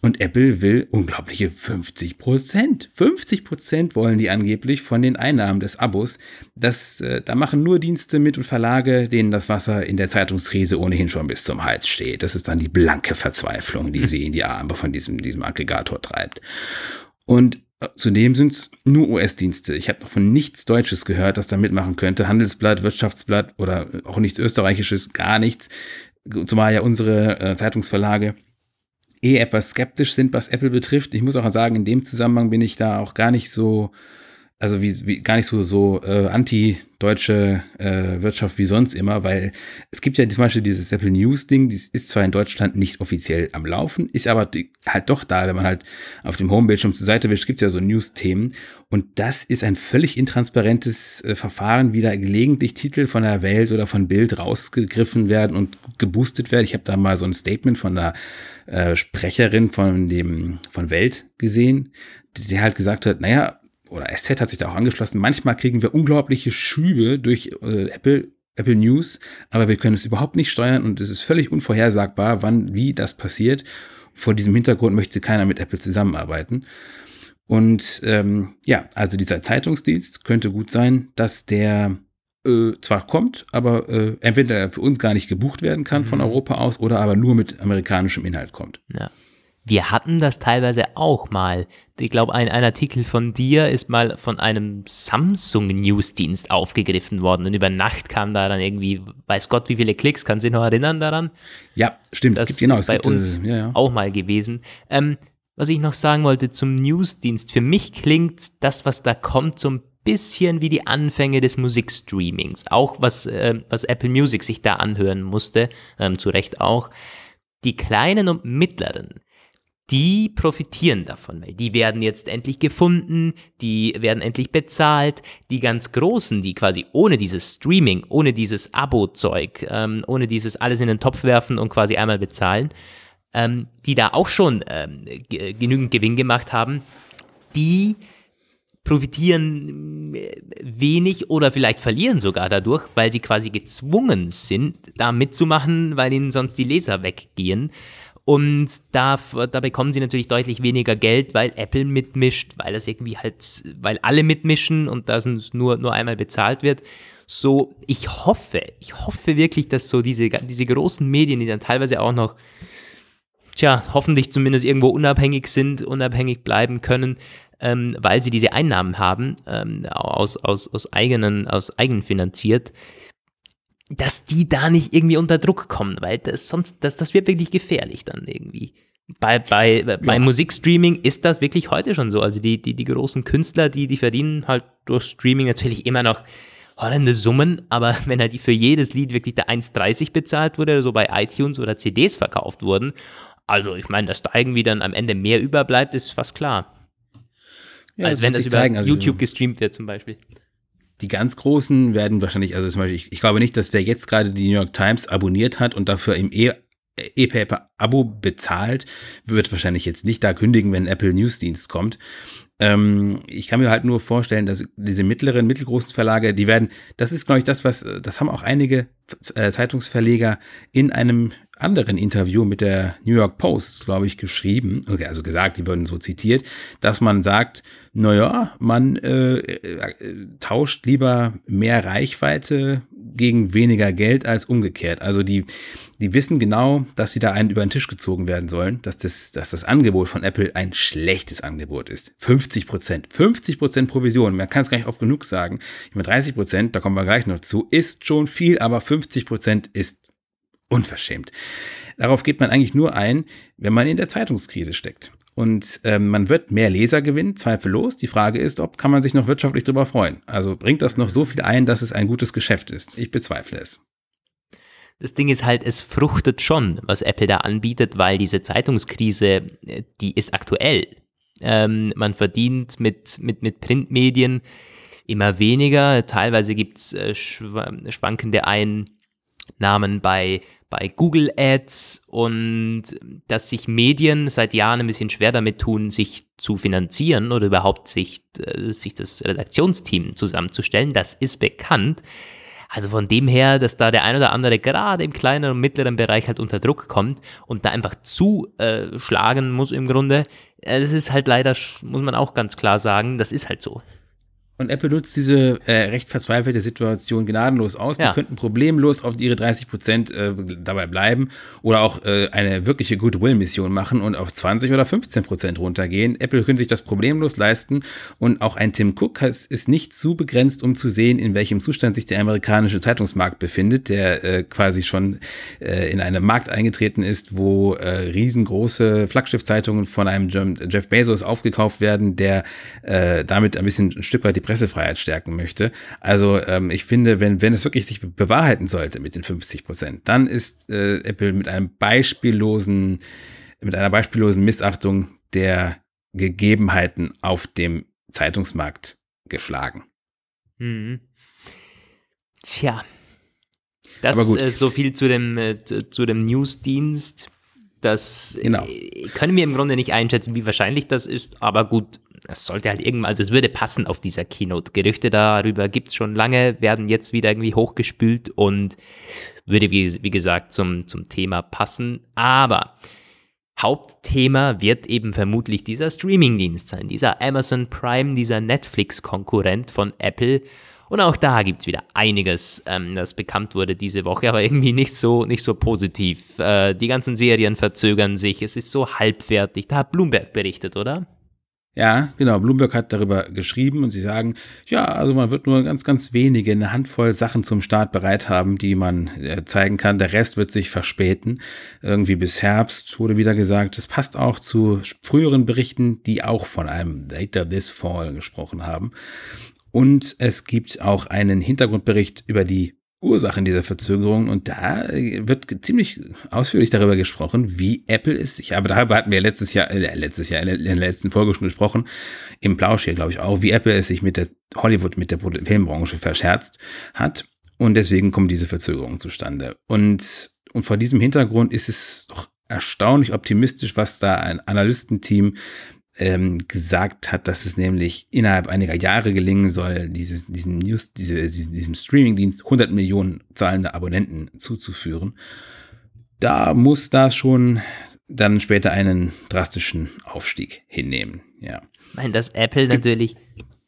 Und Apple will unglaubliche 50 Prozent. 50 Prozent wollen die angeblich von den Einnahmen des Abos. Das, äh, da machen nur Dienste mit und Verlage, denen das Wasser in der Zeitungskrise ohnehin schon bis zum Hals steht. Das ist dann die blanke Verzweiflung, die hm. sie in die Arme von diesem, diesem Aggregator treibt. Und äh, Zudem sind es nur US-Dienste. Ich habe noch von nichts Deutsches gehört, das da mitmachen könnte. Handelsblatt, Wirtschaftsblatt oder auch nichts Österreichisches, gar nichts. Zumal ja unsere äh, Zeitungsverlage eh etwas skeptisch sind, was Apple betrifft. Ich muss auch sagen, in dem Zusammenhang bin ich da auch gar nicht so, also wie, wie gar nicht so so äh, anti-deutsche äh, Wirtschaft wie sonst immer, weil es gibt ja zum Beispiel dieses Apple News Ding, das ist zwar in Deutschland nicht offiziell am Laufen, ist aber halt doch da, wenn man halt auf dem Homebildschirm zur Seite wischt, gibt es ja so News-Themen und das ist ein völlig intransparentes äh, Verfahren, wie da gelegentlich Titel von der Welt oder von Bild rausgegriffen werden und geboostet werden. Ich habe da mal so ein Statement von der äh, Sprecherin von dem von Welt gesehen, die halt gesagt hat, naja, oder SZ hat sich da auch angeschlossen, manchmal kriegen wir unglaubliche Schübe durch äh, Apple, Apple News, aber wir können es überhaupt nicht steuern und es ist völlig unvorhersagbar, wann, wie das passiert. Vor diesem Hintergrund möchte keiner mit Apple zusammenarbeiten. Und ähm, ja, also dieser Zeitungsdienst könnte gut sein, dass der äh, zwar kommt, aber äh, entweder für uns gar nicht gebucht werden kann mhm. von Europa aus oder aber nur mit amerikanischem Inhalt kommt. Ja. Wir hatten das teilweise auch mal. Ich glaube, ein, ein Artikel von dir ist mal von einem Samsung-Newsdienst aufgegriffen worden und über Nacht kam da dann irgendwie, weiß Gott, wie viele Klicks. Kannst du dich noch erinnern daran? Ja, stimmt. Das gibt, genau, ist bei gibt, uns äh, ja, ja. auch mal gewesen. Ähm, was ich noch sagen wollte zum Newsdienst. Für mich klingt das, was da kommt, so ein bisschen wie die Anfänge des Musikstreamings. Auch was, äh, was Apple Music sich da anhören musste, ähm, zu Recht auch. Die kleinen und mittleren, die profitieren davon, weil die werden jetzt endlich gefunden, die werden endlich bezahlt. Die ganz Großen, die quasi ohne dieses Streaming, ohne dieses Abo-Zeug, ähm, ohne dieses alles in den Topf werfen und quasi einmal bezahlen, ähm, die da auch schon ähm, genügend Gewinn gemacht haben, die profitieren äh, wenig oder vielleicht verlieren sogar dadurch, weil sie quasi gezwungen sind, da mitzumachen, weil ihnen sonst die Leser weggehen. Und da, da bekommen sie natürlich deutlich weniger Geld, weil Apple mitmischt, weil das irgendwie halt, weil alle mitmischen und das nur, nur einmal bezahlt wird. So, ich hoffe, ich hoffe wirklich, dass so diese, diese großen Medien, die dann teilweise auch noch, tja, hoffentlich zumindest irgendwo unabhängig sind, unabhängig bleiben können, ähm, weil sie diese Einnahmen haben, ähm, aus, aus, aus eigenen, aus eigenfinanziert, dass die da nicht irgendwie unter Druck kommen, weil das sonst, das, das wird wirklich gefährlich dann irgendwie. Bei, bei, ja. bei Musikstreaming ist das wirklich heute schon so. Also die, die, die großen Künstler, die, die verdienen halt durch Streaming natürlich immer noch horrende Summen, aber wenn halt für jedes Lied wirklich der 1,30 bezahlt wurde, so bei iTunes oder CDs verkauft wurden, also ich meine, dass da irgendwie dann am Ende mehr überbleibt, ist fast klar. Ja, Als wenn das über zeigen. Also YouTube gestreamt wird zum Beispiel die ganz Großen werden wahrscheinlich, also zum Beispiel, ich, ich glaube nicht, dass wer jetzt gerade die New York Times abonniert hat und dafür im e E-Paper-Abo bezahlt, wird wahrscheinlich jetzt nicht da kündigen, wenn Apple Newsdienst kommt. Ähm, ich kann mir halt nur vorstellen, dass diese mittleren, mittelgroßen Verlage, die werden, das ist, glaube ich, das, was, das haben auch einige äh, Zeitungsverleger in einem anderen Interview mit der New York Post, glaube ich, geschrieben, also gesagt, die wurden so zitiert, dass man sagt, naja, man äh, äh, tauscht lieber mehr Reichweite gegen weniger Geld als umgekehrt. Also die, die wissen genau, dass sie da einen über den Tisch gezogen werden sollen, dass das, dass das Angebot von Apple ein schlechtes Angebot ist. 50 Prozent, 50 Prozent Provision, man kann es gar nicht oft genug sagen. Ich meine, 30 Prozent, da kommen wir gleich noch zu, ist schon viel, aber 50 Prozent ist unverschämt. Darauf geht man eigentlich nur ein, wenn man in der Zeitungskrise steckt. Und ähm, man wird mehr Leser gewinnen, zweifellos. Die Frage ist, ob kann man sich noch wirtschaftlich darüber freuen. Also bringt das noch so viel ein, dass es ein gutes Geschäft ist? Ich bezweifle es. Das Ding ist halt, es fruchtet schon, was Apple da anbietet, weil diese Zeitungskrise, äh, die ist aktuell. Ähm, man verdient mit, mit, mit Printmedien immer weniger. Teilweise gibt es äh, schwankende Einnahmen bei bei Google Ads und dass sich Medien seit Jahren ein bisschen schwer damit tun, sich zu finanzieren oder überhaupt sich, äh, sich das Redaktionsteam zusammenzustellen, das ist bekannt. Also von dem her, dass da der ein oder andere gerade im kleineren und mittleren Bereich halt unter Druck kommt und da einfach zuschlagen muss im Grunde, äh, das ist halt leider, muss man auch ganz klar sagen, das ist halt so. Und Apple nutzt diese äh, recht verzweifelte Situation gnadenlos aus. Ja. Die könnten problemlos auf ihre 30 Prozent äh, dabei bleiben oder auch äh, eine wirkliche Goodwill-Mission machen und auf 20 oder 15 Prozent runtergehen. Apple könnte sich das problemlos leisten und auch ein Tim Cook ist nicht zu begrenzt, um zu sehen, in welchem Zustand sich der amerikanische Zeitungsmarkt befindet, der äh, quasi schon äh, in einen Markt eingetreten ist, wo äh, riesengroße Flaggschiffzeitungen von einem Jeff Bezos aufgekauft werden, der damit ein bisschen ein Stück weit die Pressefreiheit stärken möchte. Also ähm, ich finde, wenn, wenn es wirklich sich bewahrheiten sollte mit den 50 Prozent, dann ist äh, Apple mit einem beispiellosen, mit einer beispiellosen Missachtung der Gegebenheiten auf dem Zeitungsmarkt geschlagen. Mhm. Tja. Das ist äh, so viel zu dem, äh, zu dem Newsdienst. Das genau. äh, können wir im Grunde nicht einschätzen, wie wahrscheinlich das ist, aber gut, es sollte halt irgendwann, also es würde passen auf dieser Keynote. Gerüchte darüber gibt es schon lange, werden jetzt wieder irgendwie hochgespült und würde, wie, wie gesagt, zum, zum Thema passen. Aber Hauptthema wird eben vermutlich dieser Streamingdienst sein, dieser Amazon Prime, dieser Netflix-Konkurrent von Apple. Und auch da gibt es wieder einiges, ähm, das bekannt wurde diese Woche, aber irgendwie nicht so, nicht so positiv. Äh, die ganzen Serien verzögern sich, es ist so halbwertig. Da hat Bloomberg berichtet, oder? Ja, genau. Bloomberg hat darüber geschrieben und sie sagen, ja, also man wird nur ganz, ganz wenige, eine Handvoll Sachen zum Start bereit haben, die man äh, zeigen kann. Der Rest wird sich verspäten. Irgendwie bis Herbst wurde wieder gesagt. Das passt auch zu früheren Berichten, die auch von einem Later This Fall gesprochen haben. Und es gibt auch einen Hintergrundbericht über die Ursachen dieser Verzögerung und da wird ziemlich ausführlich darüber gesprochen, wie Apple ist. Ich habe darüber hatten wir letztes Jahr, äh, letztes Jahr in der letzten Folge schon gesprochen, im Plausch hier glaube ich auch, wie Apple es sich mit der Hollywood, mit der Filmbranche verscherzt hat und deswegen kommen diese Verzögerungen zustande. Und und vor diesem Hintergrund ist es doch erstaunlich optimistisch, was da ein Analystenteam ähm, gesagt hat, dass es nämlich innerhalb einiger Jahre gelingen soll, dieses, diesen News, diese, diesem Streamingdienst 100 Millionen zahlende Abonnenten zuzuführen. Da muss das schon dann später einen drastischen Aufstieg hinnehmen, ja. Ich meine, dass Apple natürlich,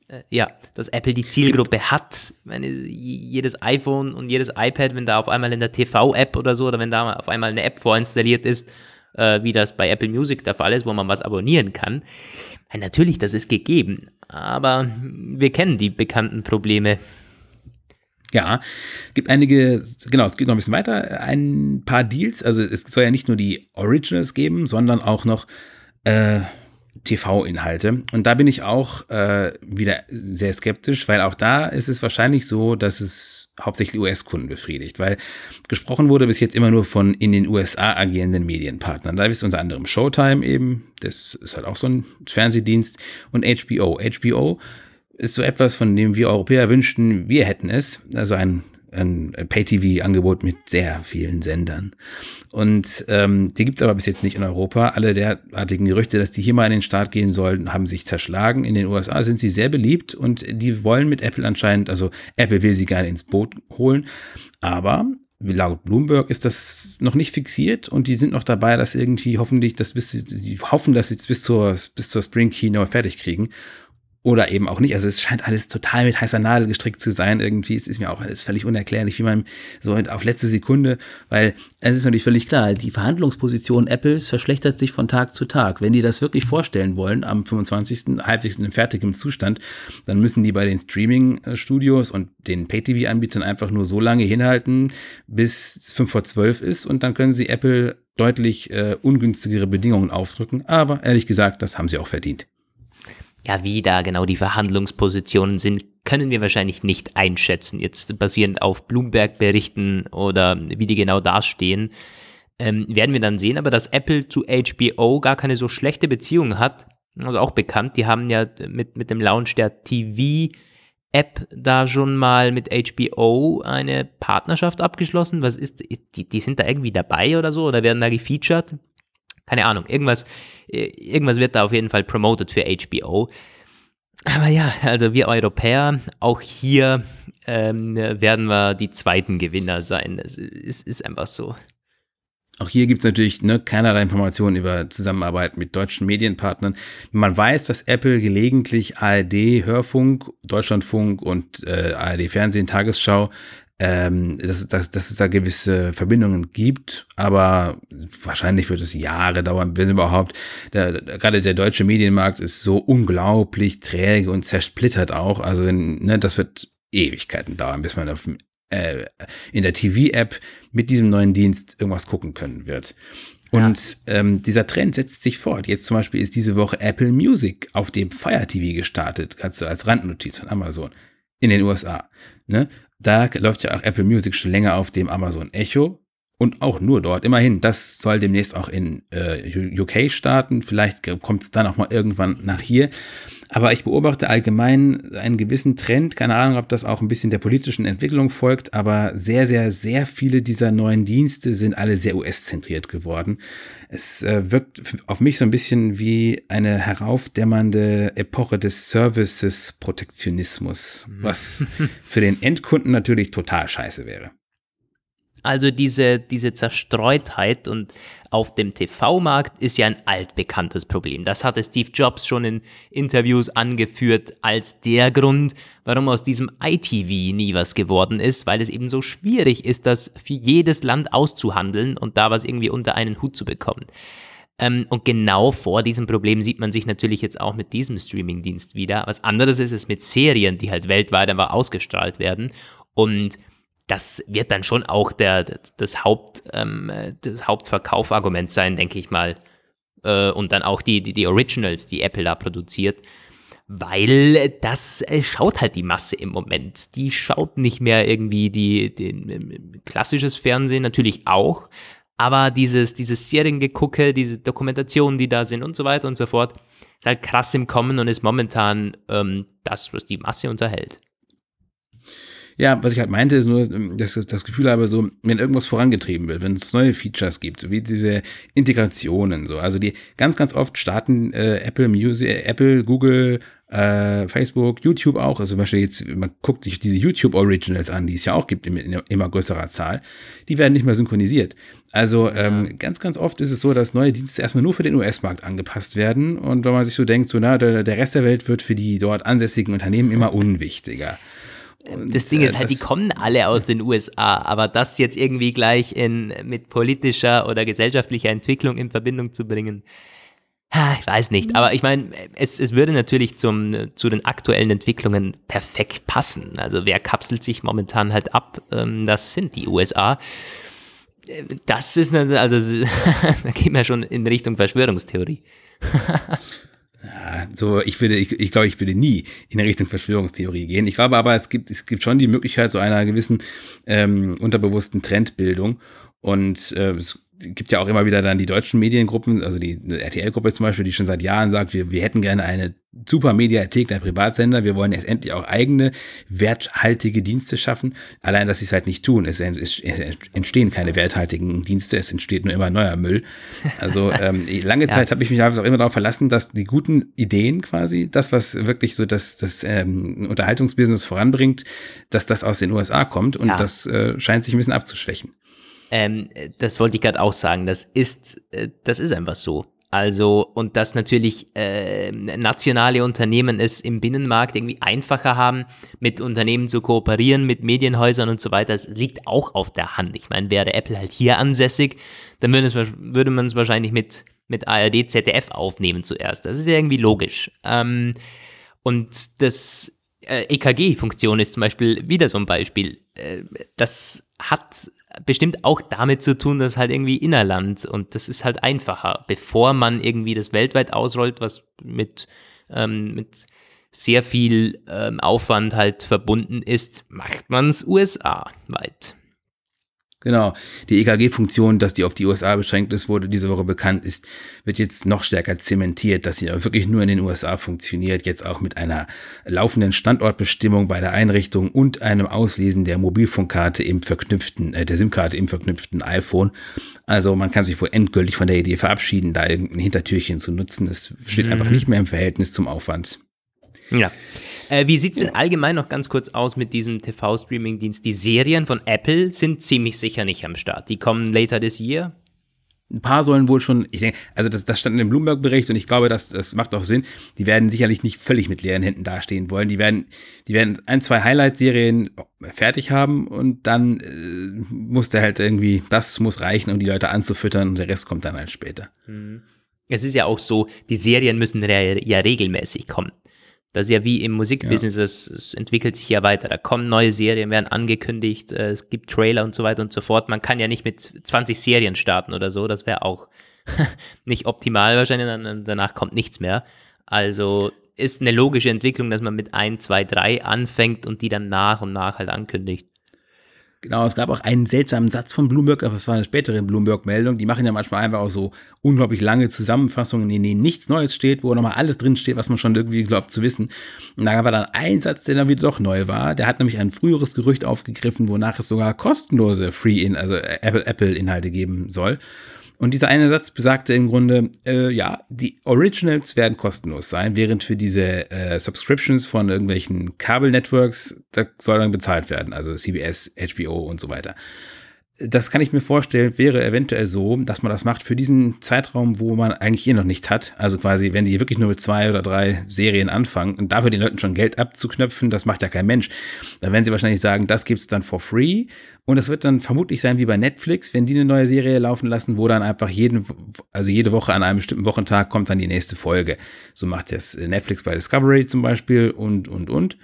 äh, ja, dass Apple die Zielgruppe hat. Ich meine, jedes iPhone und jedes iPad, wenn da auf einmal in der TV-App oder so, oder wenn da auf einmal eine App vorinstalliert ist, äh, wie das bei Apple Music der Fall ist, wo man was abonnieren kann. Meine, natürlich, das ist gegeben, aber wir kennen die bekannten Probleme. Ja, gibt einige, genau, es geht noch ein bisschen weiter, ein paar Deals, also es soll ja nicht nur die Originals geben, sondern auch noch äh, TV-Inhalte. Und da bin ich auch äh, wieder sehr skeptisch, weil auch da ist es wahrscheinlich so, dass es hauptsächlich US-Kunden befriedigt, weil gesprochen wurde bis jetzt immer nur von in den USA agierenden Medienpartnern. Da ist unter anderem Showtime eben, das ist halt auch so ein Fernsehdienst, und HBO. HBO ist so etwas, von dem wir Europäer wünschten, wir hätten es. Also ein ein Pay-TV-Angebot mit sehr vielen Sendern. Und ähm, die gibt's aber bis jetzt nicht in Europa. Alle derartigen Gerüchte, dass die hier mal in den Start gehen sollen, haben sich zerschlagen. In den USA sind sie sehr beliebt und die wollen mit Apple anscheinend, also Apple will sie gerne ins Boot holen. Aber laut Bloomberg ist das noch nicht fixiert und die sind noch dabei, dass irgendwie hoffentlich das bis, die hoffen, dass sie es bis zur, bis zur Spring Keynote fertig kriegen oder eben auch nicht. Also es scheint alles total mit heißer Nadel gestrickt zu sein. Irgendwie es ist mir auch alles völlig unerklärlich, wie man so auf letzte Sekunde, weil es ist natürlich völlig klar, die Verhandlungsposition Apples verschlechtert sich von Tag zu Tag. Wenn die das wirklich vorstellen wollen, am 25. halbwegs in einem fertigen Zustand, dann müssen die bei den Streaming-Studios und den Pay-TV-Anbietern einfach nur so lange hinhalten, bis 5 vor 12 ist und dann können sie Apple deutlich äh, ungünstigere Bedingungen aufdrücken. Aber ehrlich gesagt, das haben sie auch verdient. Ja, wie da genau die Verhandlungspositionen sind, können wir wahrscheinlich nicht einschätzen, jetzt basierend auf Bloomberg-Berichten oder wie die genau dastehen. Ähm, werden wir dann sehen, aber dass Apple zu HBO gar keine so schlechte Beziehung hat, also auch bekannt, die haben ja mit, mit dem Launch der TV-App da schon mal mit HBO eine Partnerschaft abgeschlossen. Was ist, die, die sind da irgendwie dabei oder so oder werden da gefeatured? Keine Ahnung, irgendwas, äh, irgendwas wird da auf jeden Fall promoted für HBO. Aber ja, also wir Europäer, auch hier ähm, werden wir die zweiten Gewinner sein. Es ist, ist einfach so. Auch hier gibt es natürlich ne, keinerlei Informationen über Zusammenarbeit mit deutschen Medienpartnern. Man weiß, dass Apple gelegentlich ARD Hörfunk, Deutschlandfunk und äh, ARD Fernsehen, Tagesschau ähm, dass, dass, dass es da gewisse Verbindungen gibt, aber wahrscheinlich wird es Jahre dauern, wenn überhaupt. Der, gerade der deutsche Medienmarkt ist so unglaublich träge und zersplittert auch. Also ne, das wird Ewigkeiten dauern, bis man auf, äh, in der TV-App mit diesem neuen Dienst irgendwas gucken können wird. Und ja. ähm, dieser Trend setzt sich fort. Jetzt zum Beispiel ist diese Woche Apple Music auf dem Fire TV gestartet, kannst du als Randnotiz von Amazon in den USA. Ne? Da läuft ja auch Apple Music schon länger auf dem Amazon Echo und auch nur dort. Immerhin, das soll demnächst auch in äh, UK starten. Vielleicht kommt es dann auch mal irgendwann nach hier. Aber ich beobachte allgemein einen gewissen Trend. Keine Ahnung, ob das auch ein bisschen der politischen Entwicklung folgt, aber sehr, sehr, sehr viele dieser neuen Dienste sind alle sehr US-zentriert geworden. Es äh, wirkt auf mich so ein bisschen wie eine heraufdämmernde Epoche des Services-Protektionismus, mhm. was für den Endkunden natürlich total scheiße wäre. Also diese, diese Zerstreutheit und auf dem TV-Markt ist ja ein altbekanntes Problem. Das hatte Steve Jobs schon in Interviews angeführt als der Grund, warum aus diesem ITV nie was geworden ist, weil es eben so schwierig ist, das für jedes Land auszuhandeln und da was irgendwie unter einen Hut zu bekommen. Ähm, und genau vor diesem Problem sieht man sich natürlich jetzt auch mit diesem Streaming-Dienst wieder. Was anderes ist es mit Serien, die halt weltweit einfach ausgestrahlt werden und das wird dann schon auch der, das, Haupt, ähm, das Hauptverkaufargument sein, denke ich mal. Äh, und dann auch die, die, die Originals, die Apple da produziert. Weil das äh, schaut halt die Masse im Moment. Die schaut nicht mehr irgendwie die, die, die klassisches Fernsehen, natürlich auch. Aber dieses, dieses Seriengegucke, diese Dokumentationen, die da sind und so weiter und so fort, ist halt krass im Kommen und ist momentan ähm, das, was die Masse unterhält. Ja, was ich halt meinte, ist nur, dass ich das Gefühl habe, so, wenn irgendwas vorangetrieben wird, wenn es neue Features gibt, so wie diese Integrationen, so, also die ganz, ganz oft starten äh, Apple Music, Apple, Google, äh, Facebook, YouTube auch. Also zum Beispiel jetzt, man guckt sich diese YouTube Originals an, die es ja auch gibt in, in immer größerer Zahl. Die werden nicht mehr synchronisiert. Also ähm, ganz, ganz oft ist es so, dass neue Dienste erstmal nur für den US-Markt angepasst werden. Und wenn man sich so denkt, so na, der, der Rest der Welt wird für die dort ansässigen Unternehmen immer unwichtiger. Das Ding ist halt, die kommen alle aus den USA, aber das jetzt irgendwie gleich in, mit politischer oder gesellschaftlicher Entwicklung in Verbindung zu bringen, ich weiß nicht, aber ich meine, es, es würde natürlich zum, zu den aktuellen Entwicklungen perfekt passen. Also wer kapselt sich momentan halt ab? Ähm, das sind die USA. Das ist, eine, also da gehen wir schon in Richtung Verschwörungstheorie. So, ich würde, ich, ich glaube, ich würde nie in Richtung Verschwörungstheorie gehen. Ich glaube aber, es gibt, es gibt schon die Möglichkeit so einer gewissen ähm, unterbewussten Trendbildung. Und äh, es gibt ja auch immer wieder dann die deutschen Mediengruppen, also die RTL-Gruppe zum Beispiel, die schon seit Jahren sagt, wir, wir hätten gerne eine super Mediathek der Privatsender, wir wollen jetzt endlich auch eigene werthaltige Dienste schaffen. Allein, dass sie es halt nicht tun. Es, entstehen keine werthaltigen Dienste, es entsteht nur immer neuer Müll. Also ähm, lange Zeit ja. habe ich mich einfach auch immer darauf verlassen, dass die guten Ideen quasi, das, was wirklich so das, das ähm, Unterhaltungsbusiness voranbringt, dass das aus den USA kommt und ja. das äh, scheint sich ein bisschen abzuschwächen. Ähm, das wollte ich gerade auch sagen. Das ist, äh, das ist einfach so. Also, und dass natürlich äh, nationale Unternehmen es im Binnenmarkt irgendwie einfacher haben, mit Unternehmen zu kooperieren, mit Medienhäusern und so weiter, das liegt auch auf der Hand. Ich meine, wäre Apple halt hier ansässig, dann würde, es, würde man es wahrscheinlich mit, mit ARD, ZDF aufnehmen zuerst. Das ist ja irgendwie logisch. Ähm, und das äh, EKG-Funktion ist zum Beispiel wieder so ein Beispiel. Äh, das hat bestimmt auch damit zu tun, dass halt irgendwie Innerland und das ist halt einfacher, bevor man irgendwie das weltweit ausrollt, was mit, ähm, mit sehr viel ähm, Aufwand halt verbunden ist, macht man es USA weit. Genau. Die EKG-Funktion, dass die auf die USA beschränkt ist, wurde diese Woche bekannt ist, wird jetzt noch stärker zementiert, dass sie wirklich nur in den USA funktioniert, jetzt auch mit einer laufenden Standortbestimmung bei der Einrichtung und einem Auslesen der Mobilfunkkarte im verknüpften, äh, der SIM-Karte im verknüpften iPhone. Also man kann sich wohl endgültig von der Idee verabschieden, da irgendein Hintertürchen zu nutzen. Es steht mhm. einfach nicht mehr im Verhältnis zum Aufwand. Ja. Äh, wie sieht es denn allgemein noch ganz kurz aus mit diesem TV-Streaming-Dienst? Die Serien von Apple sind ziemlich sicher nicht am Start. Die kommen later this year. Ein paar sollen wohl schon, ich denke, also das, das stand in dem Bloomberg-Bericht und ich glaube, das, das macht auch Sinn. Die werden sicherlich nicht völlig mit leeren Händen dastehen wollen. Die werden, die werden ein, zwei Highlight-Serien fertig haben und dann äh, muss der halt irgendwie, das muss reichen, um die Leute anzufüttern und der Rest kommt dann halt später. Mhm. Es ist ja auch so, die Serien müssen ja regelmäßig kommen. Das ist ja wie im Musikbusiness, ja. es, es, entwickelt sich ja weiter. Da kommen neue Serien, werden angekündigt, äh, es gibt Trailer und so weiter und so fort. Man kann ja nicht mit 20 Serien starten oder so, das wäre auch nicht optimal wahrscheinlich, dann, danach kommt nichts mehr. Also ist eine logische Entwicklung, dass man mit 1, 2, 3 anfängt und die dann nach und nach halt ankündigt. Genau, es gab auch einen seltsamen Satz von Bloomberg, aber es war eine spätere Bloomberg-Meldung. Die machen ja manchmal einfach auch so unglaublich lange Zusammenfassungen, in denen nichts Neues steht, wo nochmal alles drin steht, was man schon irgendwie glaubt zu wissen. Und da war dann ein Satz, der dann wieder doch neu war. Der hat nämlich ein früheres Gerücht aufgegriffen, wonach es sogar kostenlose Free-In, also Apple-Inhalte geben soll. Und dieser eine Satz besagte im Grunde, äh, ja, die Originals werden kostenlos sein, während für diese äh, Subscriptions von irgendwelchen Kabelnetworks, da soll dann bezahlt werden, also CBS, HBO und so weiter das kann ich mir vorstellen, wäre eventuell so, dass man das macht für diesen Zeitraum, wo man eigentlich eh noch nichts hat. Also quasi, wenn die wirklich nur mit zwei oder drei Serien anfangen und dafür den Leuten schon Geld abzuknöpfen, das macht ja kein Mensch. Dann werden sie wahrscheinlich sagen, das gibt's dann for free. Und das wird dann vermutlich sein wie bei Netflix, wenn die eine neue Serie laufen lassen, wo dann einfach jeden, also jede Woche an einem bestimmten Wochentag kommt dann die nächste Folge. So macht das Netflix bei Discovery zum Beispiel und, und, und.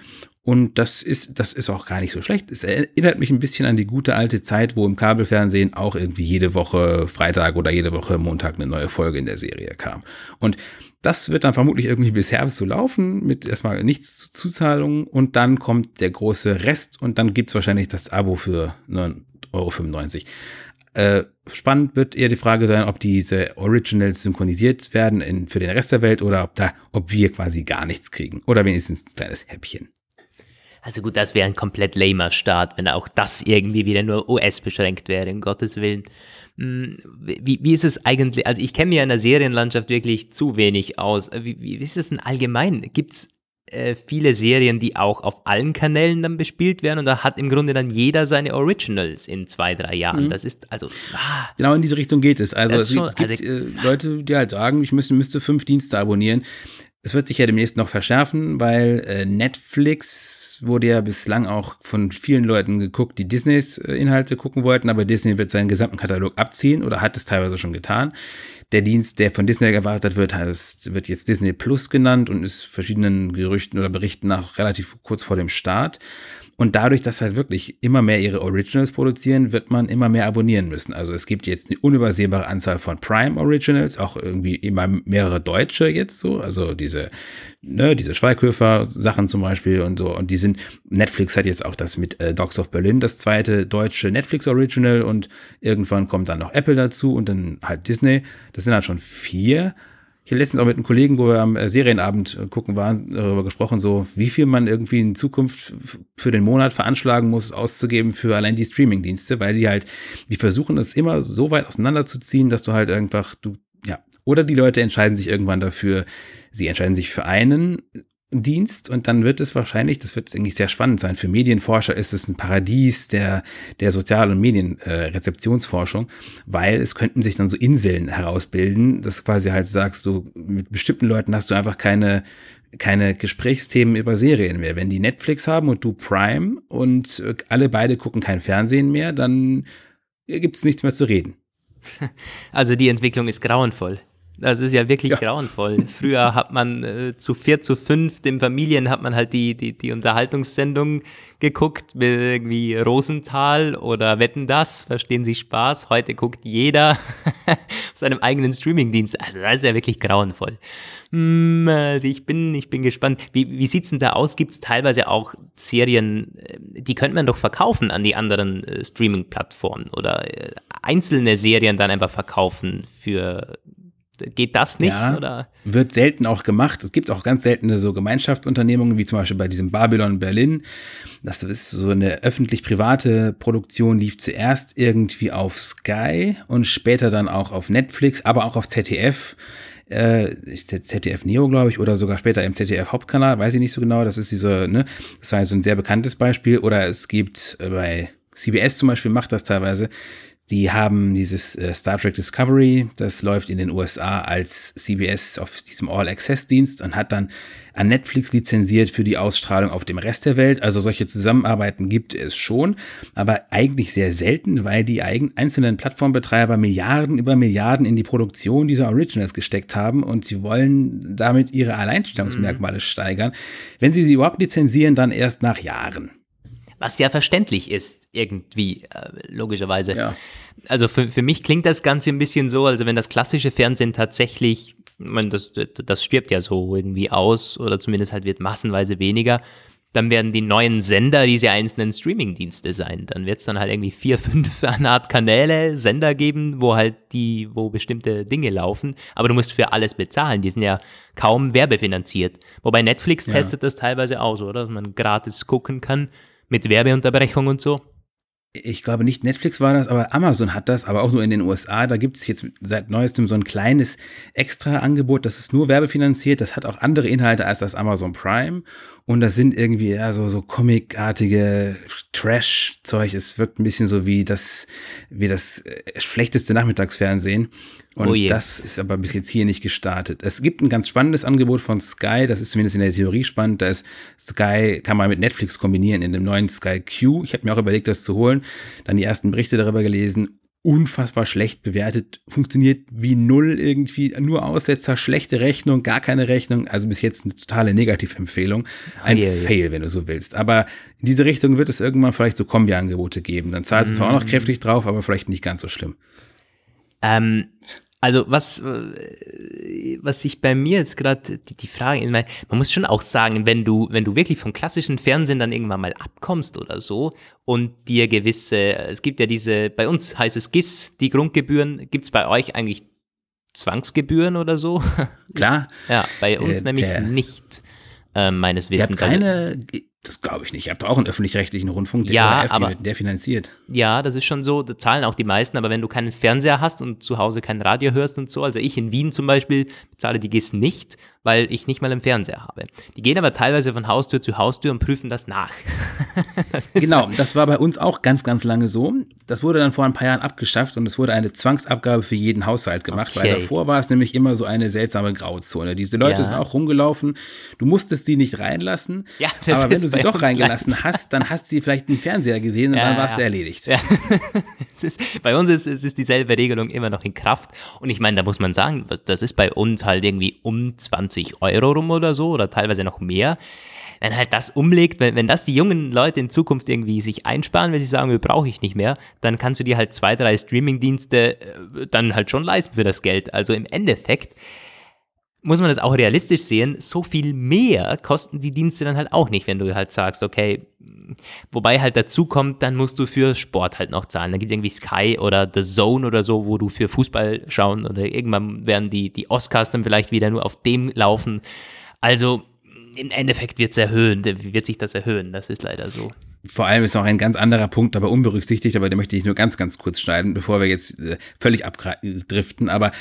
Und das ist, das ist auch gar nicht so schlecht. Es erinnert mich ein bisschen an die gute alte Zeit, wo im Kabelfernsehen auch irgendwie jede Woche Freitag oder jede Woche Montag eine neue Folge in der Serie kam. Und das wird dann vermutlich irgendwie bis Herbst so laufen, mit erstmal nichts zu Zuzahlungen und dann kommt der große Rest und dann gibt's wahrscheinlich das Abo für 9,95 Euro. Äh, spannend wird eher die Frage sein, ob diese Originals synchronisiert werden in, für den Rest der Welt oder ob da, ob wir quasi gar nichts kriegen oder wenigstens ein kleines Häppchen Also gut, das wäre ein komplett lamer Start, wenn auch das irgendwie wieder nur US beschränkt wäre, um Gottes Willen. Hm, wie, wie ist es eigentlich, also ich kenne mir in der Serienlandschaft wirklich zu wenig aus. Wie, wie ist es denn allgemein? Gibt es äh, viele Serien, die auch auf allen Kanälen dann bespielt werden und da hat im Grunde dann jeder seine Originals in zwei, drei Jahren. Mhm. Das ist also. Ah, genau in diese Richtung geht es. Also es, schon, es, gibt also, äh, Leute, die halt sagen, ich müsste, müsste fünf Dienste abonnieren. Es wird sich ja demnächst noch verschärfen, weil äh, Netflix wurde ja bislang auch von vielen Leuten geguckt, die Disneys äh, Inhalte gucken wollten, aber Disney wird seinen gesamten Katalog abziehen oder hat es teilweise schon getan. Der Dienst, der von Disney erwartet wird, heißt, wird jetzt Disney Plus genannt und ist verschiedenen Gerüchten oder Berichten nach relativ kurz vor dem Start. Und dadurch, dass halt wirklich immer mehr ihre Originals produzieren, wird man immer mehr abonnieren müssen. Also es gibt jetzt eine unübersehbare Anzahl von Prime Originals, auch irgendwie immer mehrere Deutsche jetzt so. Also diese, ne, diese Schweighöfer-Sachen zum Beispiel und so. Und die sind, Netflix hat jetzt auch das mit äh, Dogs of Berlin, das zweite deutsche Netflix Original und irgendwann kommt dann noch Apple dazu und dann halt Disney. Das sind halt schon vier. Ich habe letztens auch mit einem Kollegen, wo wir am äh, Serienabend äh, gucken waren, darüber gesprochen, so wie viel man irgendwie in Zukunft für den Monat veranschlagen muss, auszugeben für allein die Streamingdienste, weil die halt, die versuchen es immer so weit auseinanderzuziehen, dass du halt einfach, du, ja, oder die Leute entscheiden sich irgendwann dafür, sie entscheiden sich für einen Dienst und dann wird es wahrscheinlich, das wird eigentlich sehr spannend sein, für Medienforscher ist es ein Paradies der, der Sozial- und Medienrezeptionsforschung, äh, weil es könnten sich dann so Inseln herausbilden, dass quasi halt sagst du, mit bestimmten Leuten hast du einfach keine, keine Gesprächsthemen über Serien mehr. Wenn die Netflix haben und du Prime und äh, alle beide gucken kein Fernsehen mehr, dann gibt es nichts mehr zu reden. Also die Entwicklung ist grauenvoll. Das ist ja wirklich ja. grauenvoll. Früher hat man äh, zu vier, zu fünf, den Familien hat man halt die, die, die Unterhaltungssendung geguckt, mit irgendwie Rosenthal oder Wetten das, verstehen Sie Spaß. Heute guckt jeder auf seinem eigenen Streamingdienst. Also das ist ja wirklich grauenvoll. Hm, also ich bin, ich bin gespannt. Wie, wie sieht's denn da aus? Gibt's teilweise auch Serien, äh, die könnte man doch verkaufen an die anderen äh, Streaming-Plattformen oder äh, einzelne Serien dann einfach verkaufen für Geht das nicht? Ja, oder? Wird selten auch gemacht. Es gibt auch ganz seltene so Gemeinschaftsunternehmungen, wie zum Beispiel bei diesem Babylon Berlin. Das ist so eine öffentlich-private Produktion, lief zuerst irgendwie auf Sky und später dann auch auf Netflix, aber auch auf ZDF. Äh, ZDF Neo, glaube ich, oder sogar später im ZDF Hauptkanal, weiß ich nicht so genau. Das ist diese, ne, das war so ein sehr bekanntes Beispiel. Oder es gibt äh, bei CBS zum Beispiel macht das teilweise die haben dieses äh, Star Trek Discovery, das läuft in den USA als CBS auf diesem All-Access-Dienst und hat dann an Netflix lizenziert für die Ausstrahlung auf dem Rest der Welt. Also solche Zusammenarbeiten gibt es schon, aber eigentlich sehr selten, weil die einzelnen Plattformbetreiber Milliarden über Milliarden in die Produktion dieser Originals gesteckt haben und sie wollen damit ihre Alleinstellungsmerkmale mhm. steigern. Wenn sie sie überhaupt lizenzieren, dann erst nach Jahren. Was ja verständlich ist, irgendwie, äh, logischerweise. Ja. Also für, für mich klingt das Ganze ein bisschen so, also wenn das klassische Fernsehen tatsächlich, ich meine, das, das stirbt ja so irgendwie aus, oder zumindest halt wird massenweise weniger, dann werden die neuen Sender diese einzelnen Streaming-Dienste sein. Dann wird es dann halt irgendwie vier, fünf eine Art Kanäle, Sender geben, wo halt die, wo bestimmte Dinge laufen. Aber du musst für alles bezahlen. Die sind ja kaum werbefinanziert. Wobei Netflix ja. testet das teilweise aus, oder? Dass man gratis gucken kann mit Werbeunterbrechung und so? Ich glaube nicht Netflix war das, aber Amazon hat das, aber auch nur in den USA. Da gibt es jetzt seit neuestem so ein kleines Extra-Angebot, das ist nur werbefinanziert. Das hat auch andere Inhalte als das Amazon Prime. Und das sind irgendwie ja so, so comicartige Trash-Zeug. Es wirkt ein bisschen so wie das, wie das äh, schlechteste Nachmittagsfernsehen. Und oh das ist aber bis jetzt hier nicht gestartet. Es gibt ein ganz spannendes Angebot von Sky, das ist zumindest in der Theorie spannend. Da ist Sky, kann man mit Netflix kombinieren in dem neuen Sky Q. Ich habe mir auch überlegt, das zu holen. Dann die ersten Berichte darüber gelesen. Unfassbar schlecht bewertet, funktioniert wie null irgendwie, nur Aussetzer, schlechte Rechnung, gar keine Rechnung. Also bis jetzt eine totale Negativempfehlung. Ein yeah, Fail, yeah. wenn du so willst. Aber in diese Richtung wird es irgendwann vielleicht so Kombi-Angebote geben. Dann zahlst du mm. zwar auch noch kräftig drauf, aber vielleicht nicht ganz so schlimm. Ähm, also was, äh, was sich bei mir jetzt gerade die, die Frage, man muss schon auch sagen, wenn du, wenn du wirklich vom klassischen Fernsehen dann irgendwann mal abkommst oder so und dir gewisse, es gibt ja diese, bei uns heißt es GIS, die Grundgebühren, gibt es bei euch eigentlich Zwangsgebühren oder so? Klar. Ja, bei uns äh, nämlich nicht, äh, meines Wissens. keine Das glaube ich nicht. Ihr habt auch einen öffentlich-rechtlichen Rundfunk, der Ja, ORF, aber- der finanziert. Ja, das ist schon so, da zahlen auch die meisten, aber wenn du keinen Fernseher hast und zu Hause kein Radio hörst und so, also ich in Wien zum Beispiel bezahle die GIS nicht, weil ich nicht mal einen Fernseher habe. Die gehen aber teilweise von Haustür zu Haustür und prüfen das nach. Genau, das war bei uns auch ganz, ganz lange so. Das wurde dann vor ein paar Jahren abgeschafft und es wurde eine Zwangsabgabe für jeden Haushalt gemacht, weil Okay. davor war es nämlich immer so eine seltsame Grauzone. Diese Leute Ja. sind auch rumgelaufen. Du musstest sie nicht reinlassen, Ja, das aber wenn du sie doch reingelassen hast, dann hast du sie vielleicht im Fernseher gesehen und Ja, dann warst du erledigt. Ist, bei uns ist, es ist dieselbe Regelung immer noch in Kraft. Und ich meine, da muss man sagen, das ist bei uns halt irgendwie um 20 Euro rum oder so oder teilweise noch mehr. Wenn halt das umlegt, wenn, wenn das die jungen Leute in Zukunft irgendwie sich einsparen, wenn sie sagen, wir brauche ich nicht mehr, dann kannst du dir halt zwei, drei Streaming-Dienste äh, dann halt schon leisten für das Geld. Also im Endeffekt muss man das auch realistisch sehen, so viel mehr kosten die Dienste dann halt auch nicht, wenn du halt sagst, okay, wobei halt dazu kommt, dann musst du für Sport halt noch zahlen. Dann gibt es irgendwie Sky oder The Zone oder so, wo du für Fußball schauen oder irgendwann werden die, die Oscars dann vielleicht wieder nur auf dem laufen. Also im Endeffekt wird es erhöhen, wird sich das erhöhen, das ist leider so. Vor allem ist noch ein ganz anderer Punkt, aber unberücksichtigt, aber den möchte ich nur ganz, ganz kurz schneiden, bevor wir jetzt äh, völlig abdriften. Aber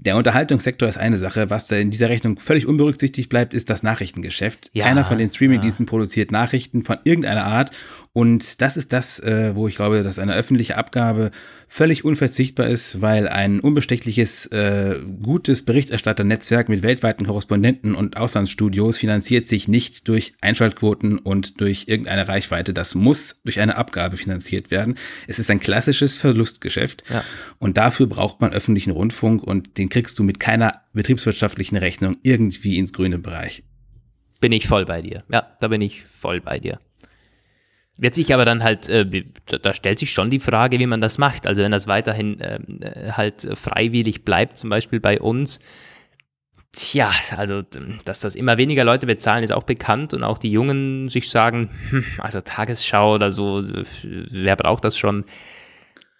der Unterhaltungssektor ist eine Sache. Was da in dieser Rechnung völlig unberücksichtigt bleibt, ist das Nachrichtengeschäft. Ja, Keiner von den Streamingdiensten produziert Nachrichten von irgendeiner Art. Und das ist das, äh, wo ich glaube, dass eine öffentliche Abgabe völlig unverzichtbar ist, weil ein unbestechliches, äh, gutes Berichterstatternetzwerk mit weltweiten Korrespondenten und Auslandsstudios finanziert sich nicht durch Einschaltquoten und durch irgendeine Reichweite. Das muss durch eine Abgabe finanziert werden. Es ist ein klassisches Verlustgeschäft. Ja. Und dafür braucht man öffentlichen Rundfunk und den kriegst du mit keiner betriebswirtschaftlichen Rechnung irgendwie ins grüne Bereich. Bin ich voll bei dir. Ja, da bin ich voll bei dir. Wird sich aber dann halt, äh, da- stellt sich schon die Frage, wie man das macht. Also wenn das weiterhin ähm, äh, halt freiwillig bleibt, zum Beispiel bei uns, tja, also d- dass das immer weniger Leute bezahlen, ist auch bekannt und auch die Jungen sich sagen, hm, also Tagesschau oder so, äh, wer braucht das schon?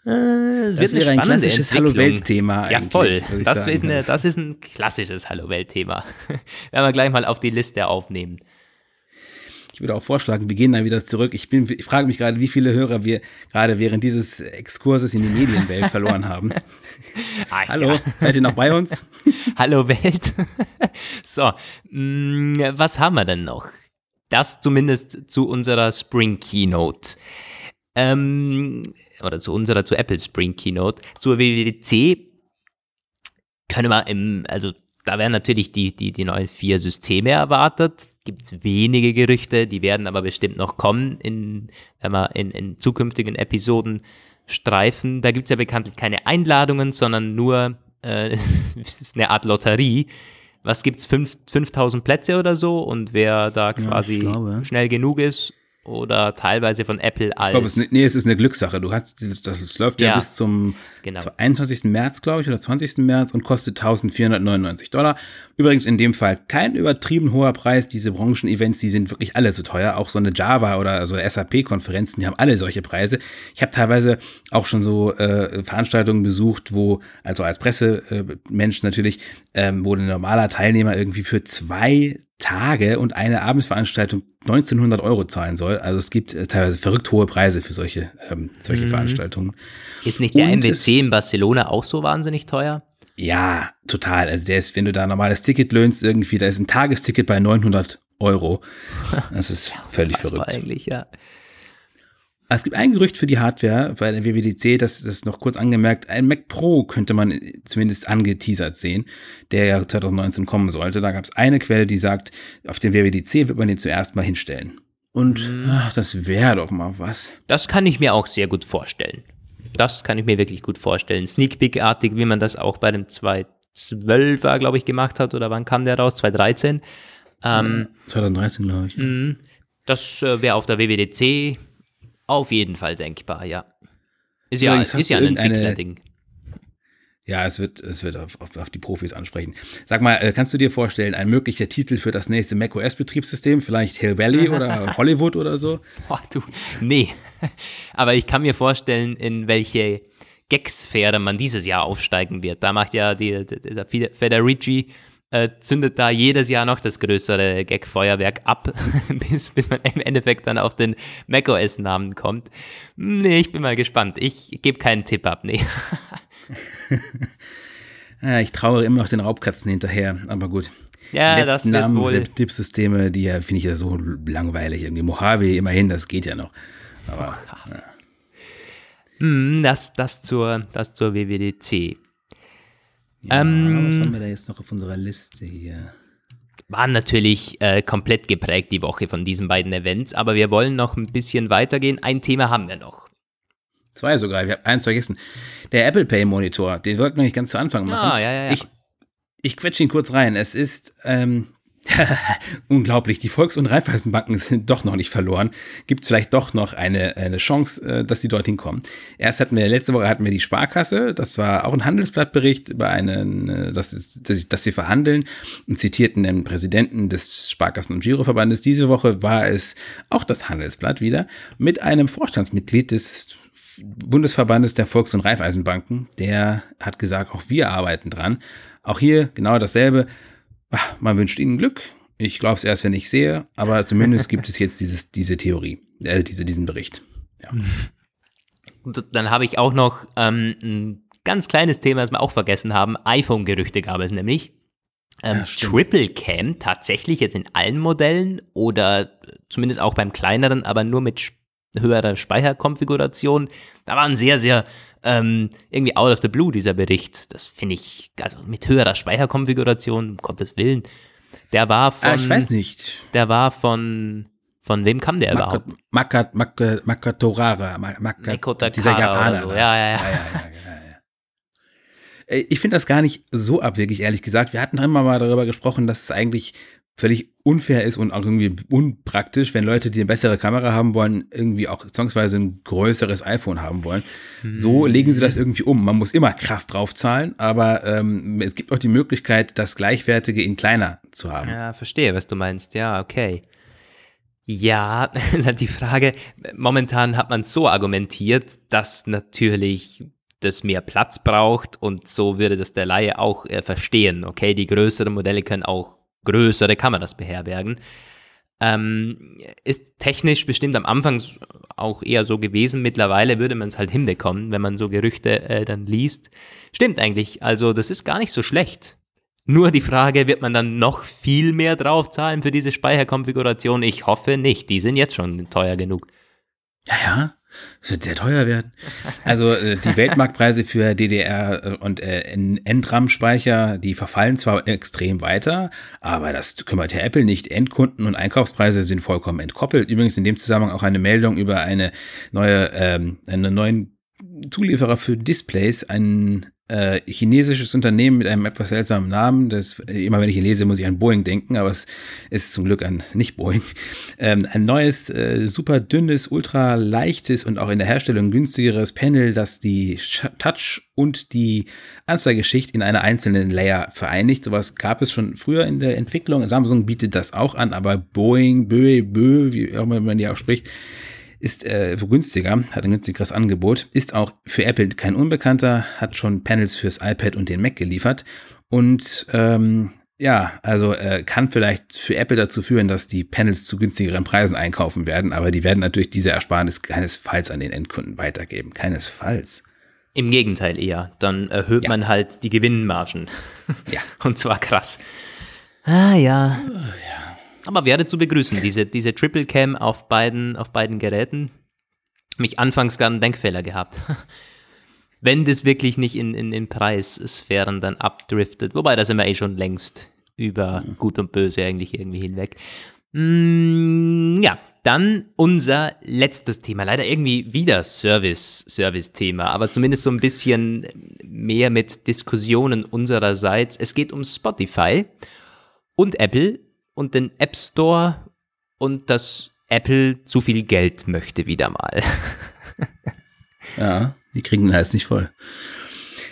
Äh, es Das wäre ein klassisches Hallo-Welt-Thema Ja, voll. Das sagen. ist, eine, das ist ein klassisches Hallo-Welt-Thema. Werden wir gleich mal auf die Liste aufnehmen. Ich würde auch vorschlagen, wir gehen dann wieder zurück. Ich, bin, ich frage mich gerade, wie viele Hörer wir gerade während dieses Exkurses in die Medienwelt verloren haben. Ah, Hallo, ja. seid ihr noch bei uns? Hallo Welt. so, mh, was haben wir denn noch? Das zumindest zu unserer Spring Keynote. Ähm, oder zu unserer, zu Apple Spring Keynote. Zur WWDC können wir im, also da werden natürlich die, die, die neuen vier Systeme erwartet. Gibt es wenige Gerüchte, die werden aber bestimmt noch kommen, in, wenn wir in, in zukünftigen Episoden streifen. Da gibt es ja bekanntlich keine Einladungen, sondern nur äh, es ist eine Art Lotterie. Was gibt's? Fünf, 5000 Plätze oder so? Und wer da quasi glaube. schnell genug ist oder teilweise von Apple als. Ich glaube, es, ist- nee, es ist eine Glückssache. Du hast, das, das läuft ja, Ja, bis zum genau. 21. März, glaube ich, oder 20. März und kostet 1499 Dollar. Übrigens in dem Fall kein übertrieben hoher Preis. Diese Branchen-Events, die sind wirklich alle so teuer. Auch so eine Java oder so SAP-Konferenzen, die haben alle solche Preise. Ich habe teilweise auch schon so äh, Veranstaltungen besucht, wo, also als Pressemensch natürlich, ähm, wo ein normaler Teilnehmer irgendwie für zwei Tage und eine Abendsveranstaltung 1900 Euro zahlen soll. Also es gibt äh, teilweise verrückt hohe Preise für solche, ähm, solche Veranstaltungen. Ist nicht der Und MWC in Barcelona auch so wahnsinnig teuer? Ja, total. Also der ist, wenn du da ein normales Ticket löhnst, irgendwie, da ist ein Tagesticket bei 900 Euro. Das ist völlig Das war verrückt. eigentlich, ja. Es gibt ein Gerücht für die Hardware bei der WWDC, das ist noch kurz angemerkt, ein Mac Pro könnte man zumindest angeteasert sehen, der ja 2019 kommen sollte. Da gab es eine Quelle, die sagt, auf dem WWDC wird man den zuerst mal hinstellen. Und ach, das wäre doch mal was. Das kann ich mir auch sehr gut vorstellen. Das kann ich mir wirklich gut vorstellen. Sneak Peek-artig, wie man das auch bei dem 212er, glaube ich, gemacht hat. Oder wann kam der raus? 2013. Ähm, 2013, glaube ich. Das äh, wäre auf der WWDC auf jeden Fall denkbar, ja. Ist ja, Übrigens, ist ja ein Entwicklerding. Ja, es wird, es wird auf, auf, auf die Profis ansprechen. Sag mal, äh, kannst du dir vorstellen, ein möglicher Titel für das nächste macOS-Betriebssystem? Vielleicht Hill Valley oder Hollywood oder so? Boah, du, nee. Aber ich kann mir vorstellen, in welche Gag-Sphäre man dieses Jahr aufsteigen wird. Da macht ja die, dieser Federici äh, zündet da jedes Jahr noch das größere Gag-Feuerwerk ab, bis, bis man im Endeffekt dann auf den macOS-Namen kommt. Nee, ich bin mal gespannt. Ich gebe keinen Tipp ab, nee. ich trauere immer noch den Raubkatzen hinterher, aber gut. Ja, das wird Namen, wohl. Tippsysteme, die ja, finde ich ja so langweilig. Irgendwie Mojave, immerhin, das geht ja noch. Aber ja. Hm, das, das, zur, das zur WWDC. Ja, Ähm, was haben wir da jetzt noch auf unserer Liste hier? War natürlich äh, komplett geprägt die Woche von diesen beiden Events, aber wir wollen noch ein bisschen weitergehen. Ein Thema haben wir noch. Zwei sogar, ich habe eins vergessen. Der Apple Pay Monitor, den wollten wir nicht ganz zu Anfang machen. Ah, ja, ja, ja. Ich, ich quetsche ihn kurz rein. Es ist ähm, unglaublich, die Volks- und Raiffeisenbanken sind doch noch nicht verloren. Gibt vielleicht doch noch eine, eine Chance, äh, dass sie dorthin kommen. Erst hatten wir, letzte Woche hatten wir die Sparkasse, das war auch ein Handelsblattbericht über einen, äh, das ist, dass, dass sie verhandeln und zitierten den Präsidenten des Sparkassen- und Giroverbandes. Diese Woche war es auch das Handelsblatt wieder mit einem Vorstandsmitglied des Bundesverbandes der Volks- und Raiffeisenbanken, der hat gesagt, auch wir arbeiten dran. Auch hier genau dasselbe. Ach, Man wünscht ihnen Glück. Ich glaube es erst, wenn ich sehe, aber zumindest gibt es jetzt dieses, diese Theorie, äh, diese, diesen Bericht. Ja. Und dann habe ich auch noch ähm, ein ganz kleines Thema, das wir auch vergessen haben. iPhone-Gerüchte gab es nämlich. Ähm, Ja. Triple Cam tatsächlich jetzt in allen Modellen oder zumindest auch beim kleineren, aber nur mit höherer Speicherkonfiguration. Da war ein sehr, sehr ähm, irgendwie out of the blue dieser Bericht. Das finde ich, also mit höherer Speicherkonfiguration, um Gottes Willen. Der war von, Ah, ich weiß nicht. der war von, von wem kam der überhaupt? Makat, Makat, Makatorara, Ma- Makat, dieser Japaner. so. Ja, ja, ja. ja, ja, ja, ja, ja. Äh, Ich finde das gar nicht so abwegig, ehrlich gesagt. Wir hatten immer mal darüber gesprochen, dass es eigentlich völlig unfair ist und auch irgendwie unpraktisch, wenn Leute, die eine bessere Kamera haben wollen, irgendwie auch zwangsweise ein größeres iPhone haben wollen. So Hm. legen sie das irgendwie um. Man muss immer krass draufzahlen, aber ähm, es gibt auch die Möglichkeit, das Gleichwertige in kleiner zu haben. Ja, verstehe, was du meinst. Ja, okay. Ja, die Frage, momentan hat man so argumentiert, dass natürlich das mehr Platz braucht und so würde das der Laie auch äh, verstehen. Okay, die größeren Modelle können auch größere Kameras beherbergen. Ähm, ist technisch bestimmt am Anfang auch eher so gewesen. Mittlerweile würde man es halt hinbekommen, wenn man so Gerüchte äh, dann liest. Stimmt eigentlich. Also das ist gar nicht so schlecht. Nur die Frage, wird man dann noch viel mehr draufzahlen für diese Speicherkonfiguration? Ich hoffe nicht. Die sind jetzt schon teuer genug. Ja, ja. Es wird sehr teuer werden. Also äh, die Weltmarktpreise für DDR äh, und äh, NRAM-Speicher, die verfallen zwar extrem weiter, aber das kümmert ja Apple nicht. Endkunden und Einkaufspreise sind vollkommen entkoppelt. Übrigens in dem Zusammenhang auch eine Meldung über eine neue, ähm, einen neuen Zulieferer für Displays, ein äh, chinesisches Unternehmen mit einem etwas seltsamen Namen. Das, äh, immer wenn ich ihn lese, muss ich an Boeing denken, aber es ist zum Glück an nicht Boeing. Ähm, ein neues, äh, super dünnes, ultra leichtes und auch in der Herstellung günstigeres Panel, das die Touch und die Anzeigeschicht in einer einzelnen Layer vereinigt. Sowas gab es schon früher in der Entwicklung. Samsung bietet das auch an, aber Boeing, Bö, Bö, wie auch immer man die auch spricht, ist äh, günstiger, hat ein günstigeres Angebot, ist auch für Apple kein Unbekannter, hat schon Panels fürs iPad und den Mac geliefert und ähm, ja, also äh, kann vielleicht für Apple dazu führen, dass die Panels zu günstigeren Preisen einkaufen werden, aber die werden natürlich diese Ersparnis keinesfalls an den Endkunden weitergeben, keinesfalls. Im Gegenteil eher. Dann erhöht Ja. man halt die Gewinnmargen. Ja. Und zwar krass. Ah ja. Aber wäre zu begrüßen, diese, diese Triple Cam auf beiden, auf beiden Geräten. Mich anfangs gar einen Denkfehler gehabt. Wenn das wirklich nicht in, in, in Preissphären dann abdriftet. Wobei, da sind wir eh schon längst über Gut und Böse eigentlich irgendwie hinweg. Mm, ja, dann unser letztes Thema. Leider irgendwie wieder Service, Service-Thema, aber zumindest so ein bisschen mehr mit Diskussionen unsererseits. Es geht um Spotify und Apple und den App Store und dass Apple zu viel Geld möchte wieder mal. Ja, die kriegen den Hals nicht voll.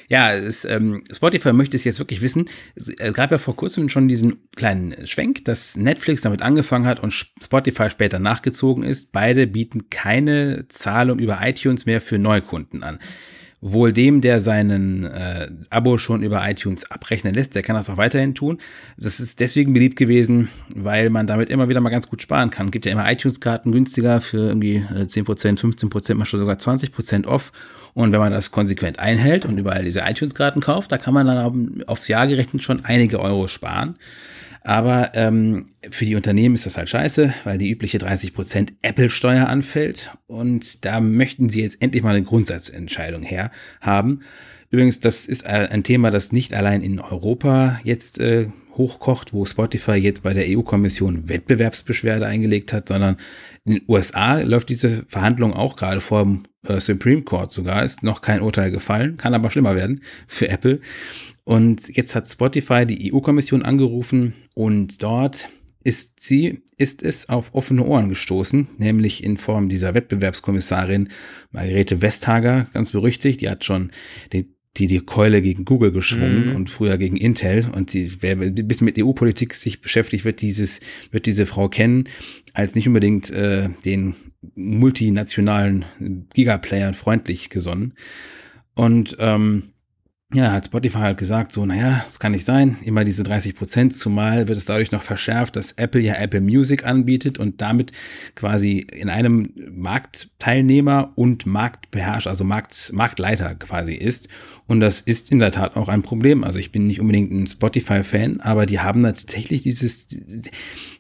Ja, es, ähm, Spotify möchte es jetzt wirklich wissen. Es es gab ja vor kurzem schon diesen kleinen Schwenk, dass Netflix damit angefangen hat und Spotify später nachgezogen ist. Beide bieten keine Zahlung über iTunes mehr für Neukunden an. Wohl dem, der seinen äh, Abo schon über iTunes abrechnen lässt, der kann das auch weiterhin tun. Das ist deswegen beliebt gewesen, weil man damit immer wieder mal ganz gut sparen kann. Gibt ja immer iTunes-Karten günstiger für irgendwie 10%, 15%, manchmal sogar 20% off. Und wenn man das konsequent einhält und überall diese iTunes-Karten kauft, da kann man dann aufs Jahr gerechnet schon einige Euro sparen. Aber ähm, für die Unternehmen ist das halt scheiße, weil die übliche 30% Apple-Steuer anfällt. Und da möchten sie jetzt endlich mal eine Grundsatzentscheidung her haben. Übrigens, das ist ein Thema, das nicht allein in Europa jetzt äh, hochkocht, wo Spotify jetzt bei der EU-Kommission Wettbewerbsbeschwerde eingelegt hat, sondern in den USA läuft diese Verhandlung auch gerade vor dem äh, Supreme Court sogar, ist noch kein Urteil gefallen, kann aber schlimmer werden für Apple. Und jetzt hat Spotify die EU-Kommission angerufen und dort ist sie, ist es auf offene Ohren gestoßen, nämlich in Form dieser Wettbewerbskommissarin Margarete Westhager, ganz berüchtigt, die hat schon den die die Keule gegen Google geschwungen mhm. und früher gegen Intel und die, wer ein bisschen mit EU-Politik sich beschäftigt, wird dieses, wird diese Frau kennen, als nicht unbedingt äh, den multinationalen Gigaplayern freundlich gesonnen. Und ähm, ja, hat Spotify halt gesagt, so, naja, das kann nicht sein, immer diese 30 Prozent, zumal wird es dadurch noch verschärft, dass Apple ja Apple Music anbietet und damit quasi in einem Marktteilnehmer und Marktbeherrscher, also Markt, Marktleiter quasi ist. Und das ist in der Tat auch ein Problem. Also ich bin nicht unbedingt ein Spotify-Fan, aber die haben tatsächlich dieses,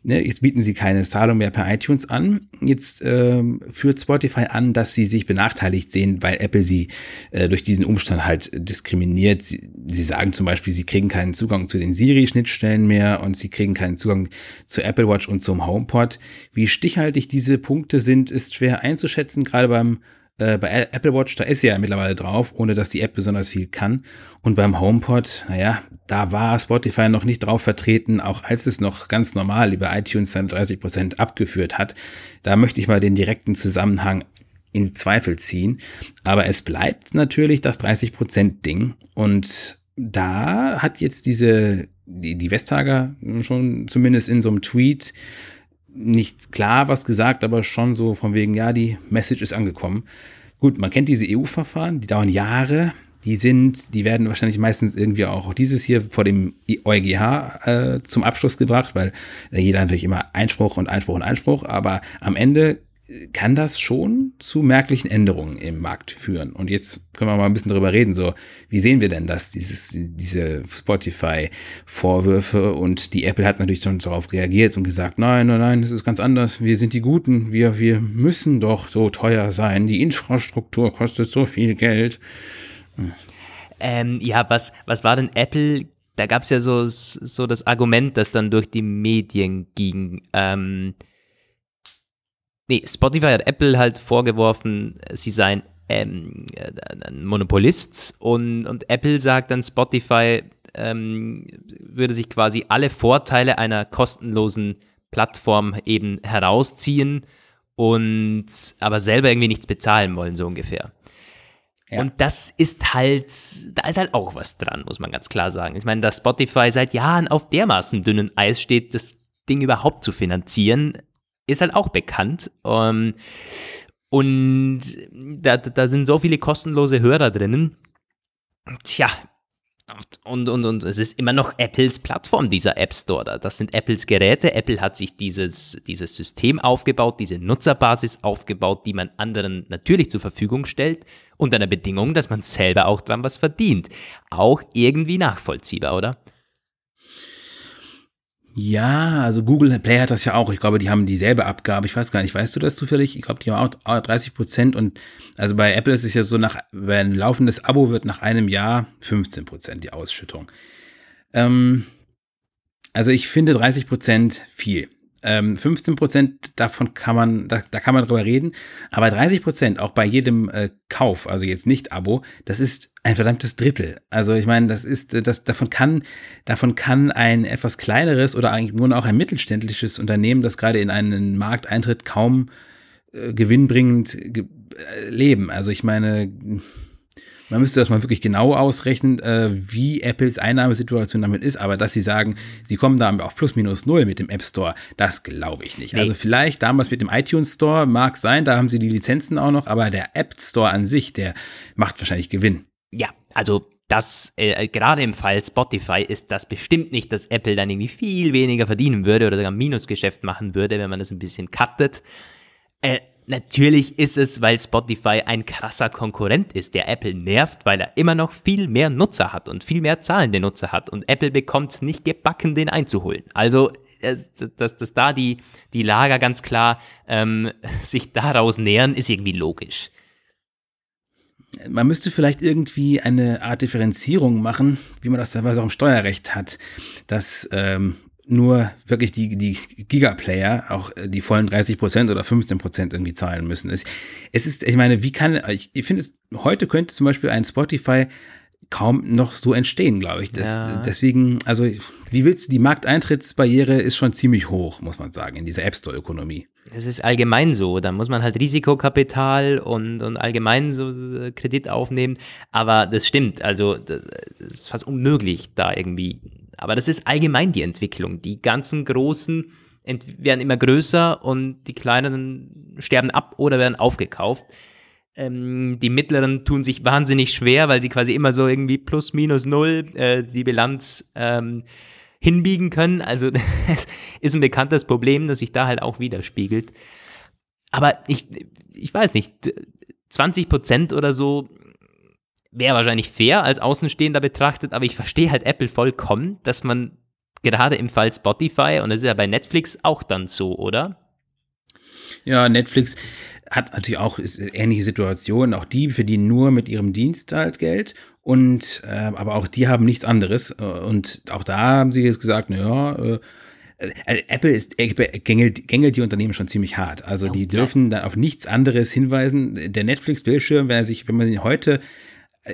ne, jetzt bieten sie keine Zahlung mehr per iTunes an. Jetzt ähm, führt Spotify an, dass sie sich benachteiligt sehen, weil Apple sie äh, durch diesen Umstand halt diskriminiert. Sie, sie sagen zum Beispiel, sie kriegen keinen Zugang zu den Siri-Schnittstellen mehr und sie kriegen keinen Zugang zu Apple Watch und zum HomePod. Wie stichhaltig diese Punkte sind, ist schwer einzuschätzen, gerade beim äh, bei Apple Watch, da ist sie ja mittlerweile drauf, ohne dass die App besonders viel kann. Und beim HomePod, naja, da war Spotify noch nicht drauf vertreten, auch als es noch ganz normal über iTunes seine 30 Prozent abgeführt hat. Da möchte ich mal den direkten Zusammenhang in Zweifel ziehen. Aber es bleibt natürlich das 30% Ding. Und da hat jetzt diese, die, die Vestager schon zumindest in so einem Tweet nicht klar was gesagt, aber schon so von wegen, ja, die Message ist angekommen. Gut, man kennt diese EU-Verfahren, die dauern Jahre. Die sind, die werden wahrscheinlich meistens irgendwie auch dieses hier vor dem EuGH äh, zum Abschluss gebracht, weil äh, jeder natürlich immer Einspruch und Einspruch und Einspruch, aber am Ende kann das schon zu merklichen Änderungen im Markt führen. Und jetzt können wir mal ein bisschen darüber reden, so, wie sehen wir denn das, dieses, diese Spotify-Vorwürfe und die Apple hat natürlich schon darauf reagiert und gesagt, nein, nein, nein, das ist ganz anders, wir sind die Guten, wir, wir müssen doch so teuer sein, die Infrastruktur kostet so viel Geld. Ähm, ja, was, was war denn Apple da gab es ja so, so das Argument, das dann durch die Medien ging. Ähm, Nee, Spotify hat Apple halt vorgeworfen, sie seien ähm, ein Monopolist und, und Apple sagt dann, Spotify ähm, würde sich quasi alle Vorteile einer kostenlosen Plattform eben herausziehen und aber selber irgendwie nichts bezahlen wollen, so ungefähr. Ja. Und das ist halt, da ist halt auch was dran, muss man ganz klar sagen. Ich meine, dass Spotify seit Jahren auf dermaßen dünnen Eis steht, das Ding überhaupt zu finanzieren, ist halt auch bekannt. Ähm, und da, da sind so viele kostenlose Hörer drinnen. Tja, und, und, und es ist immer noch Apples Plattform, dieser App Store da. Das sind Apples Geräte. Apple hat sich dieses, dieses System aufgebaut, diese Nutzerbasis aufgebaut, die man anderen natürlich zur Verfügung stellt, unter einer Bedingung, dass man selber auch dran was verdient. Auch irgendwie nachvollziehbar, oder? Ja, also Google Play hat das ja auch. Ich glaube, die haben dieselbe Abgabe. Ich weiß gar nicht, weißt du das zufällig? Ich glaube, die haben auch 30 Prozent und also bei Apple ist es ja so, nach, wenn ein laufendes Abo wird nach einem Jahr 15 Prozent die Ausschüttung. Ähm, also ich finde 30 Prozent viel. Ähm, 15 Prozent davon kann man, da, da kann man drüber reden, aber 30 Prozent auch bei jedem äh, Kauf, also jetzt nicht Abo, das ist ein verdammtes Drittel. Also ich meine, das ist, äh, das davon kann, davon kann ein etwas kleineres oder eigentlich nur auch ein mittelständisches Unternehmen, das gerade in einen Markt eintritt, kaum äh, gewinnbringend ge äh, leben. Also ich meine, Man müsste das mal wirklich genau ausrechnen, äh, wie Apples Einnahmesituation damit ist, aber dass sie sagen, sie kommen da auf plus minus null mit dem App Store, das glaube ich nicht. Nee. Also vielleicht damals mit dem iTunes Store mag sein, da haben sie die Lizenzen auch noch, aber der App Store an sich, der macht wahrscheinlich Gewinn. Ja, also das, äh, gerade im Fall Spotify ist das bestimmt nicht, dass Apple dann irgendwie viel weniger verdienen würde oder sogar ein Minusgeschäft machen würde, wenn man das ein bisschen cuttet. Äh, natürlich ist es, weil Spotify ein krasser Konkurrent ist, der Apple nervt, weil er immer noch viel mehr Nutzer hat und viel mehr zahlende Nutzer hat und Apple bekommt es nicht gebacken, den einzuholen. Also, dass, dass da die, die Lager ganz klar ähm, sich daraus nähern, ist irgendwie logisch man müsste vielleicht irgendwie eine Art Differenzierung machen, wie man das teilweise auch im Steuerrecht hat, dass ähm, nur wirklich die, die Gigaplayer auch äh, die vollen 30 Prozent oder 15 Prozent irgendwie zahlen müssen. Es, es ist, ich meine, wie kann, ich, ich finde es, heute könnte zum Beispiel ein Spotify kaum noch so entstehen, glaube ich. Das, ja. Deswegen, also wie willst du, die Markteintrittsbarriere ist schon ziemlich hoch, muss man sagen, in dieser App Store-Ökonomie. Das ist allgemein so. Da muss man halt Risikokapital und, und allgemein so Kredit aufnehmen. Aber das stimmt. Also, das ist fast unmöglich, da irgendwie. Aber das ist allgemein die Entwicklung. Die ganzen großen werden immer größer und die kleinen sterben ab oder werden aufgekauft. Ähm, die mittleren tun sich wahnsinnig schwer, weil sie quasi immer so irgendwie plus minus null äh, die Bilanz ähm, hinbiegen können. Also es ist ein bekanntes Problem, das sich da halt auch widerspiegelt. Aber ich, ich weiß nicht, 20 Prozent oder so wäre wahrscheinlich fair als Außenstehender betrachtet, aber ich verstehe halt Apple vollkommen, dass man gerade im Fall Spotify, und das ist ja bei Netflix auch dann so, oder? Ja, Netflix hat natürlich auch ähnliche Situationen. Auch die verdienen nur mit ihrem Dienst halt Geld. Und äh, aber auch die haben nichts anderes. Und auch da haben sie jetzt gesagt, naja, äh, äh, Apple ist Apple gängelt, gängelt die Unternehmen schon ziemlich hart. Also die dürfen dann auf nichts anderes hinweisen. Der Netflix-Bildschirm, wenn er sich, wenn man ihn heute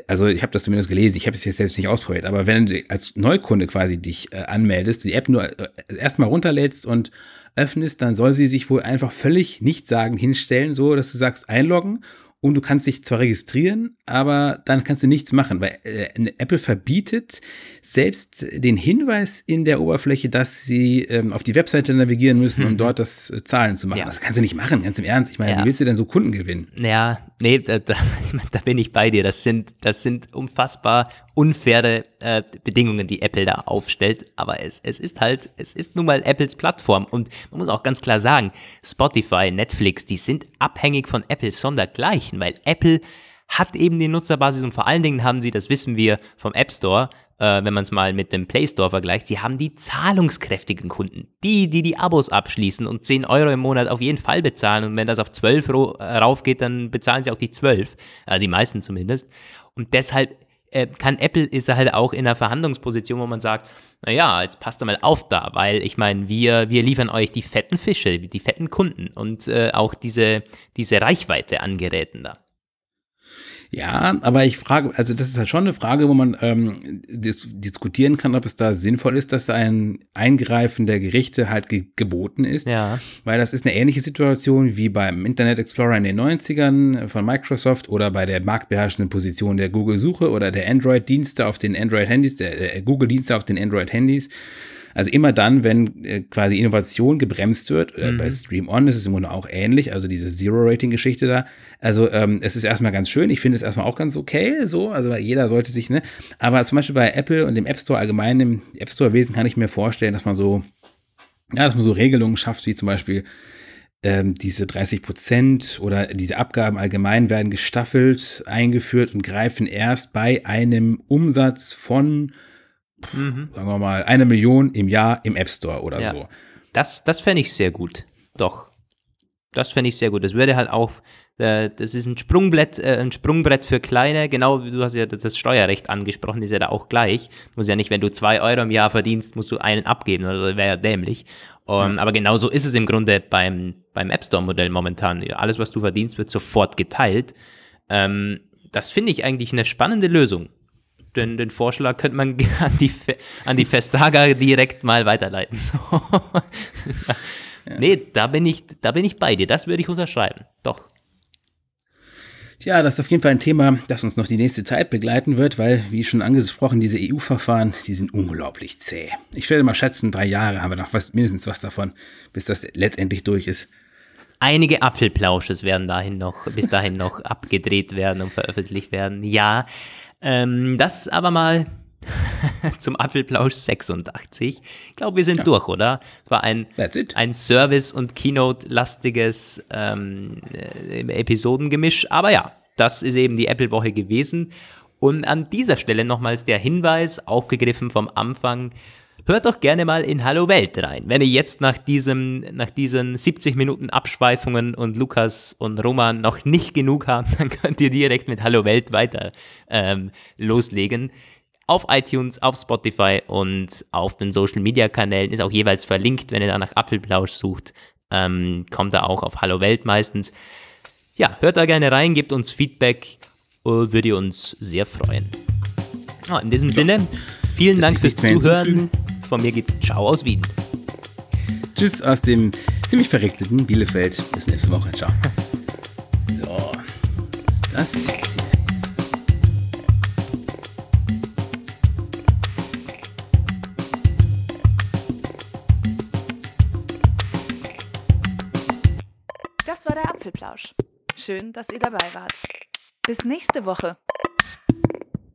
also ich habe das zumindest gelesen, ich habe es jetzt selbst nicht ausprobiert, aber wenn du als Neukunde quasi dich äh, anmeldest, die App nur äh, erstmal runterlädst und öffnest, dann soll sie sich wohl einfach völlig nichtssagend hinstellen, so dass du sagst einloggen und du kannst dich zwar registrieren, aber dann kannst du nichts machen, weil äh, Apple verbietet selbst den Hinweis in der Oberfläche, dass sie ähm, auf die Webseite navigieren müssen, um dort das äh, Zahlen zu machen. Ja. Das kannst du nicht machen, ganz im Ernst. Ich meine, ja. wie willst du denn so Kunden gewinnen? Ja, nee, da, da, da, bin ich bei dir. Das sind, das sind unfassbar unfaire äh, Bedingungen, die Apple da aufstellt. Aber es, es ist halt, es ist nun mal Apples Plattform. Und man muss auch ganz klar sagen, Spotify, Netflix, die sind abhängig von Apple sondergleichen, weil Apple hat eben die Nutzerbasis und vor allen Dingen haben sie, das wissen wir vom App Store, äh, wenn man es mal mit dem Play Store vergleicht, sie haben die zahlungskräftigen Kunden. Die, die die Abos abschließen und 10 Euro im Monat auf jeden Fall bezahlen und wenn das auf 12 äh, raufgeht, dann bezahlen sie auch die 12, äh, die meisten zumindest. Und deshalb äh, kann Apple ist halt auch in einer Verhandlungsposition, wo man sagt, naja, jetzt passt da mal auf da, weil ich meine, wir, wir liefern euch die fetten Fische, die fetten Kunden und äh, auch diese, diese Reichweite an Geräten da. Ja, aber ich frage, also das ist halt schon eine Frage, wo man ähm, dis diskutieren kann, ob es da sinnvoll ist, dass da ein Eingreifen der Gerichte halt ge geboten ist. Ja. Weil das ist eine ähnliche Situation wie beim Internet Explorer in den 90ern von Microsoft oder bei der marktbeherrschenden Position der Google-Suche oder der Android-Dienste auf den Android-Handys, der, der Google-Dienste auf den Android-Handys. Also immer dann, wenn äh, quasi Innovation gebremst wird, äh, mhm. bei Stream On ist es im Grunde auch ähnlich, also diese Zero-Rating-Geschichte da. Also ähm, es ist erstmal ganz schön, ich finde es erstmal auch ganz okay, so, also jeder sollte sich, ne, aber zum Beispiel bei Apple und dem App Store allgemein, im App Store-Wesen kann ich mir vorstellen, dass man so, ja, dass man so Regelungen schafft, wie zum Beispiel ähm, diese 30 Prozent oder diese Abgaben allgemein werden gestaffelt eingeführt und greifen erst bei einem Umsatz von mhm. sagen wir mal, eine Million im Jahr im App Store oder ja. so. Das, das fände ich sehr gut. Doch. Das fände ich sehr gut. Das würde halt auch, äh, das ist ein Sprungbrett, äh, ein Sprungbrett für kleine, genau, du hast ja das Steuerrecht angesprochen, ist ja da auch gleich. Du musst ja nicht, wenn du zwei Euro im Jahr verdienst, musst du einen abgeben, das wäre ja dämlich. Um, mhm. Aber genau so ist es im Grunde beim, beim App Store-Modell momentan. Alles, was du verdienst, wird sofort geteilt. Ähm, das finde ich eigentlich eine spannende Lösung den, den Vorschlag könnte man an die, an die Festager direkt mal weiterleiten. So. ja. Nee, da bin, ich, da bin ich bei dir. Das würde ich unterschreiben. Doch. Tja, das ist auf jeden Fall ein Thema, das uns noch die nächste Zeit begleiten wird, weil, wie schon angesprochen, diese EU-Verfahren, die sind unglaublich zäh. Ich werde mal schätzen, drei Jahre haben wir noch was, mindestens was davon, bis das letztendlich durch ist. Einige Apfelplausches werden dahin noch, bis dahin noch abgedreht werden und veröffentlicht werden. Ja, ähm, das aber mal zum Apfelplausch 86. Ich glaube, wir sind ja. durch, oder? Es war ein, ein Service- und Keynote-lastiges ähm, äh, Episodengemisch. Aber ja, das ist eben die Apple-Woche gewesen. Und an dieser Stelle nochmals der Hinweis, aufgegriffen vom Anfang. Hört doch gerne mal in Hallo Welt rein. Wenn ihr jetzt nach, diesem, nach diesen 70 Minuten Abschweifungen und Lukas und Roman noch nicht genug habt, dann könnt ihr direkt mit Hallo Welt weiter ähm, loslegen auf iTunes, auf Spotify und auf den Social Media Kanälen ist auch jeweils verlinkt, wenn ihr da nach Apfelplausch sucht, ähm, kommt er auch auf Hallo Welt meistens. Ja, hört da gerne rein, gebt uns Feedback, äh, würde uns sehr freuen. Oh, in diesem. Sinne, vielen Dank fürs Zuhören. Von mir geht's Ciao aus Wien. Tschüss aus dem ziemlich verregneten Bielefeld. Bis nächste Woche. Ciao. So, was ist das jetzt? Apfelplausch. Schön, dass ihr dabei wart. Bis nächste Woche.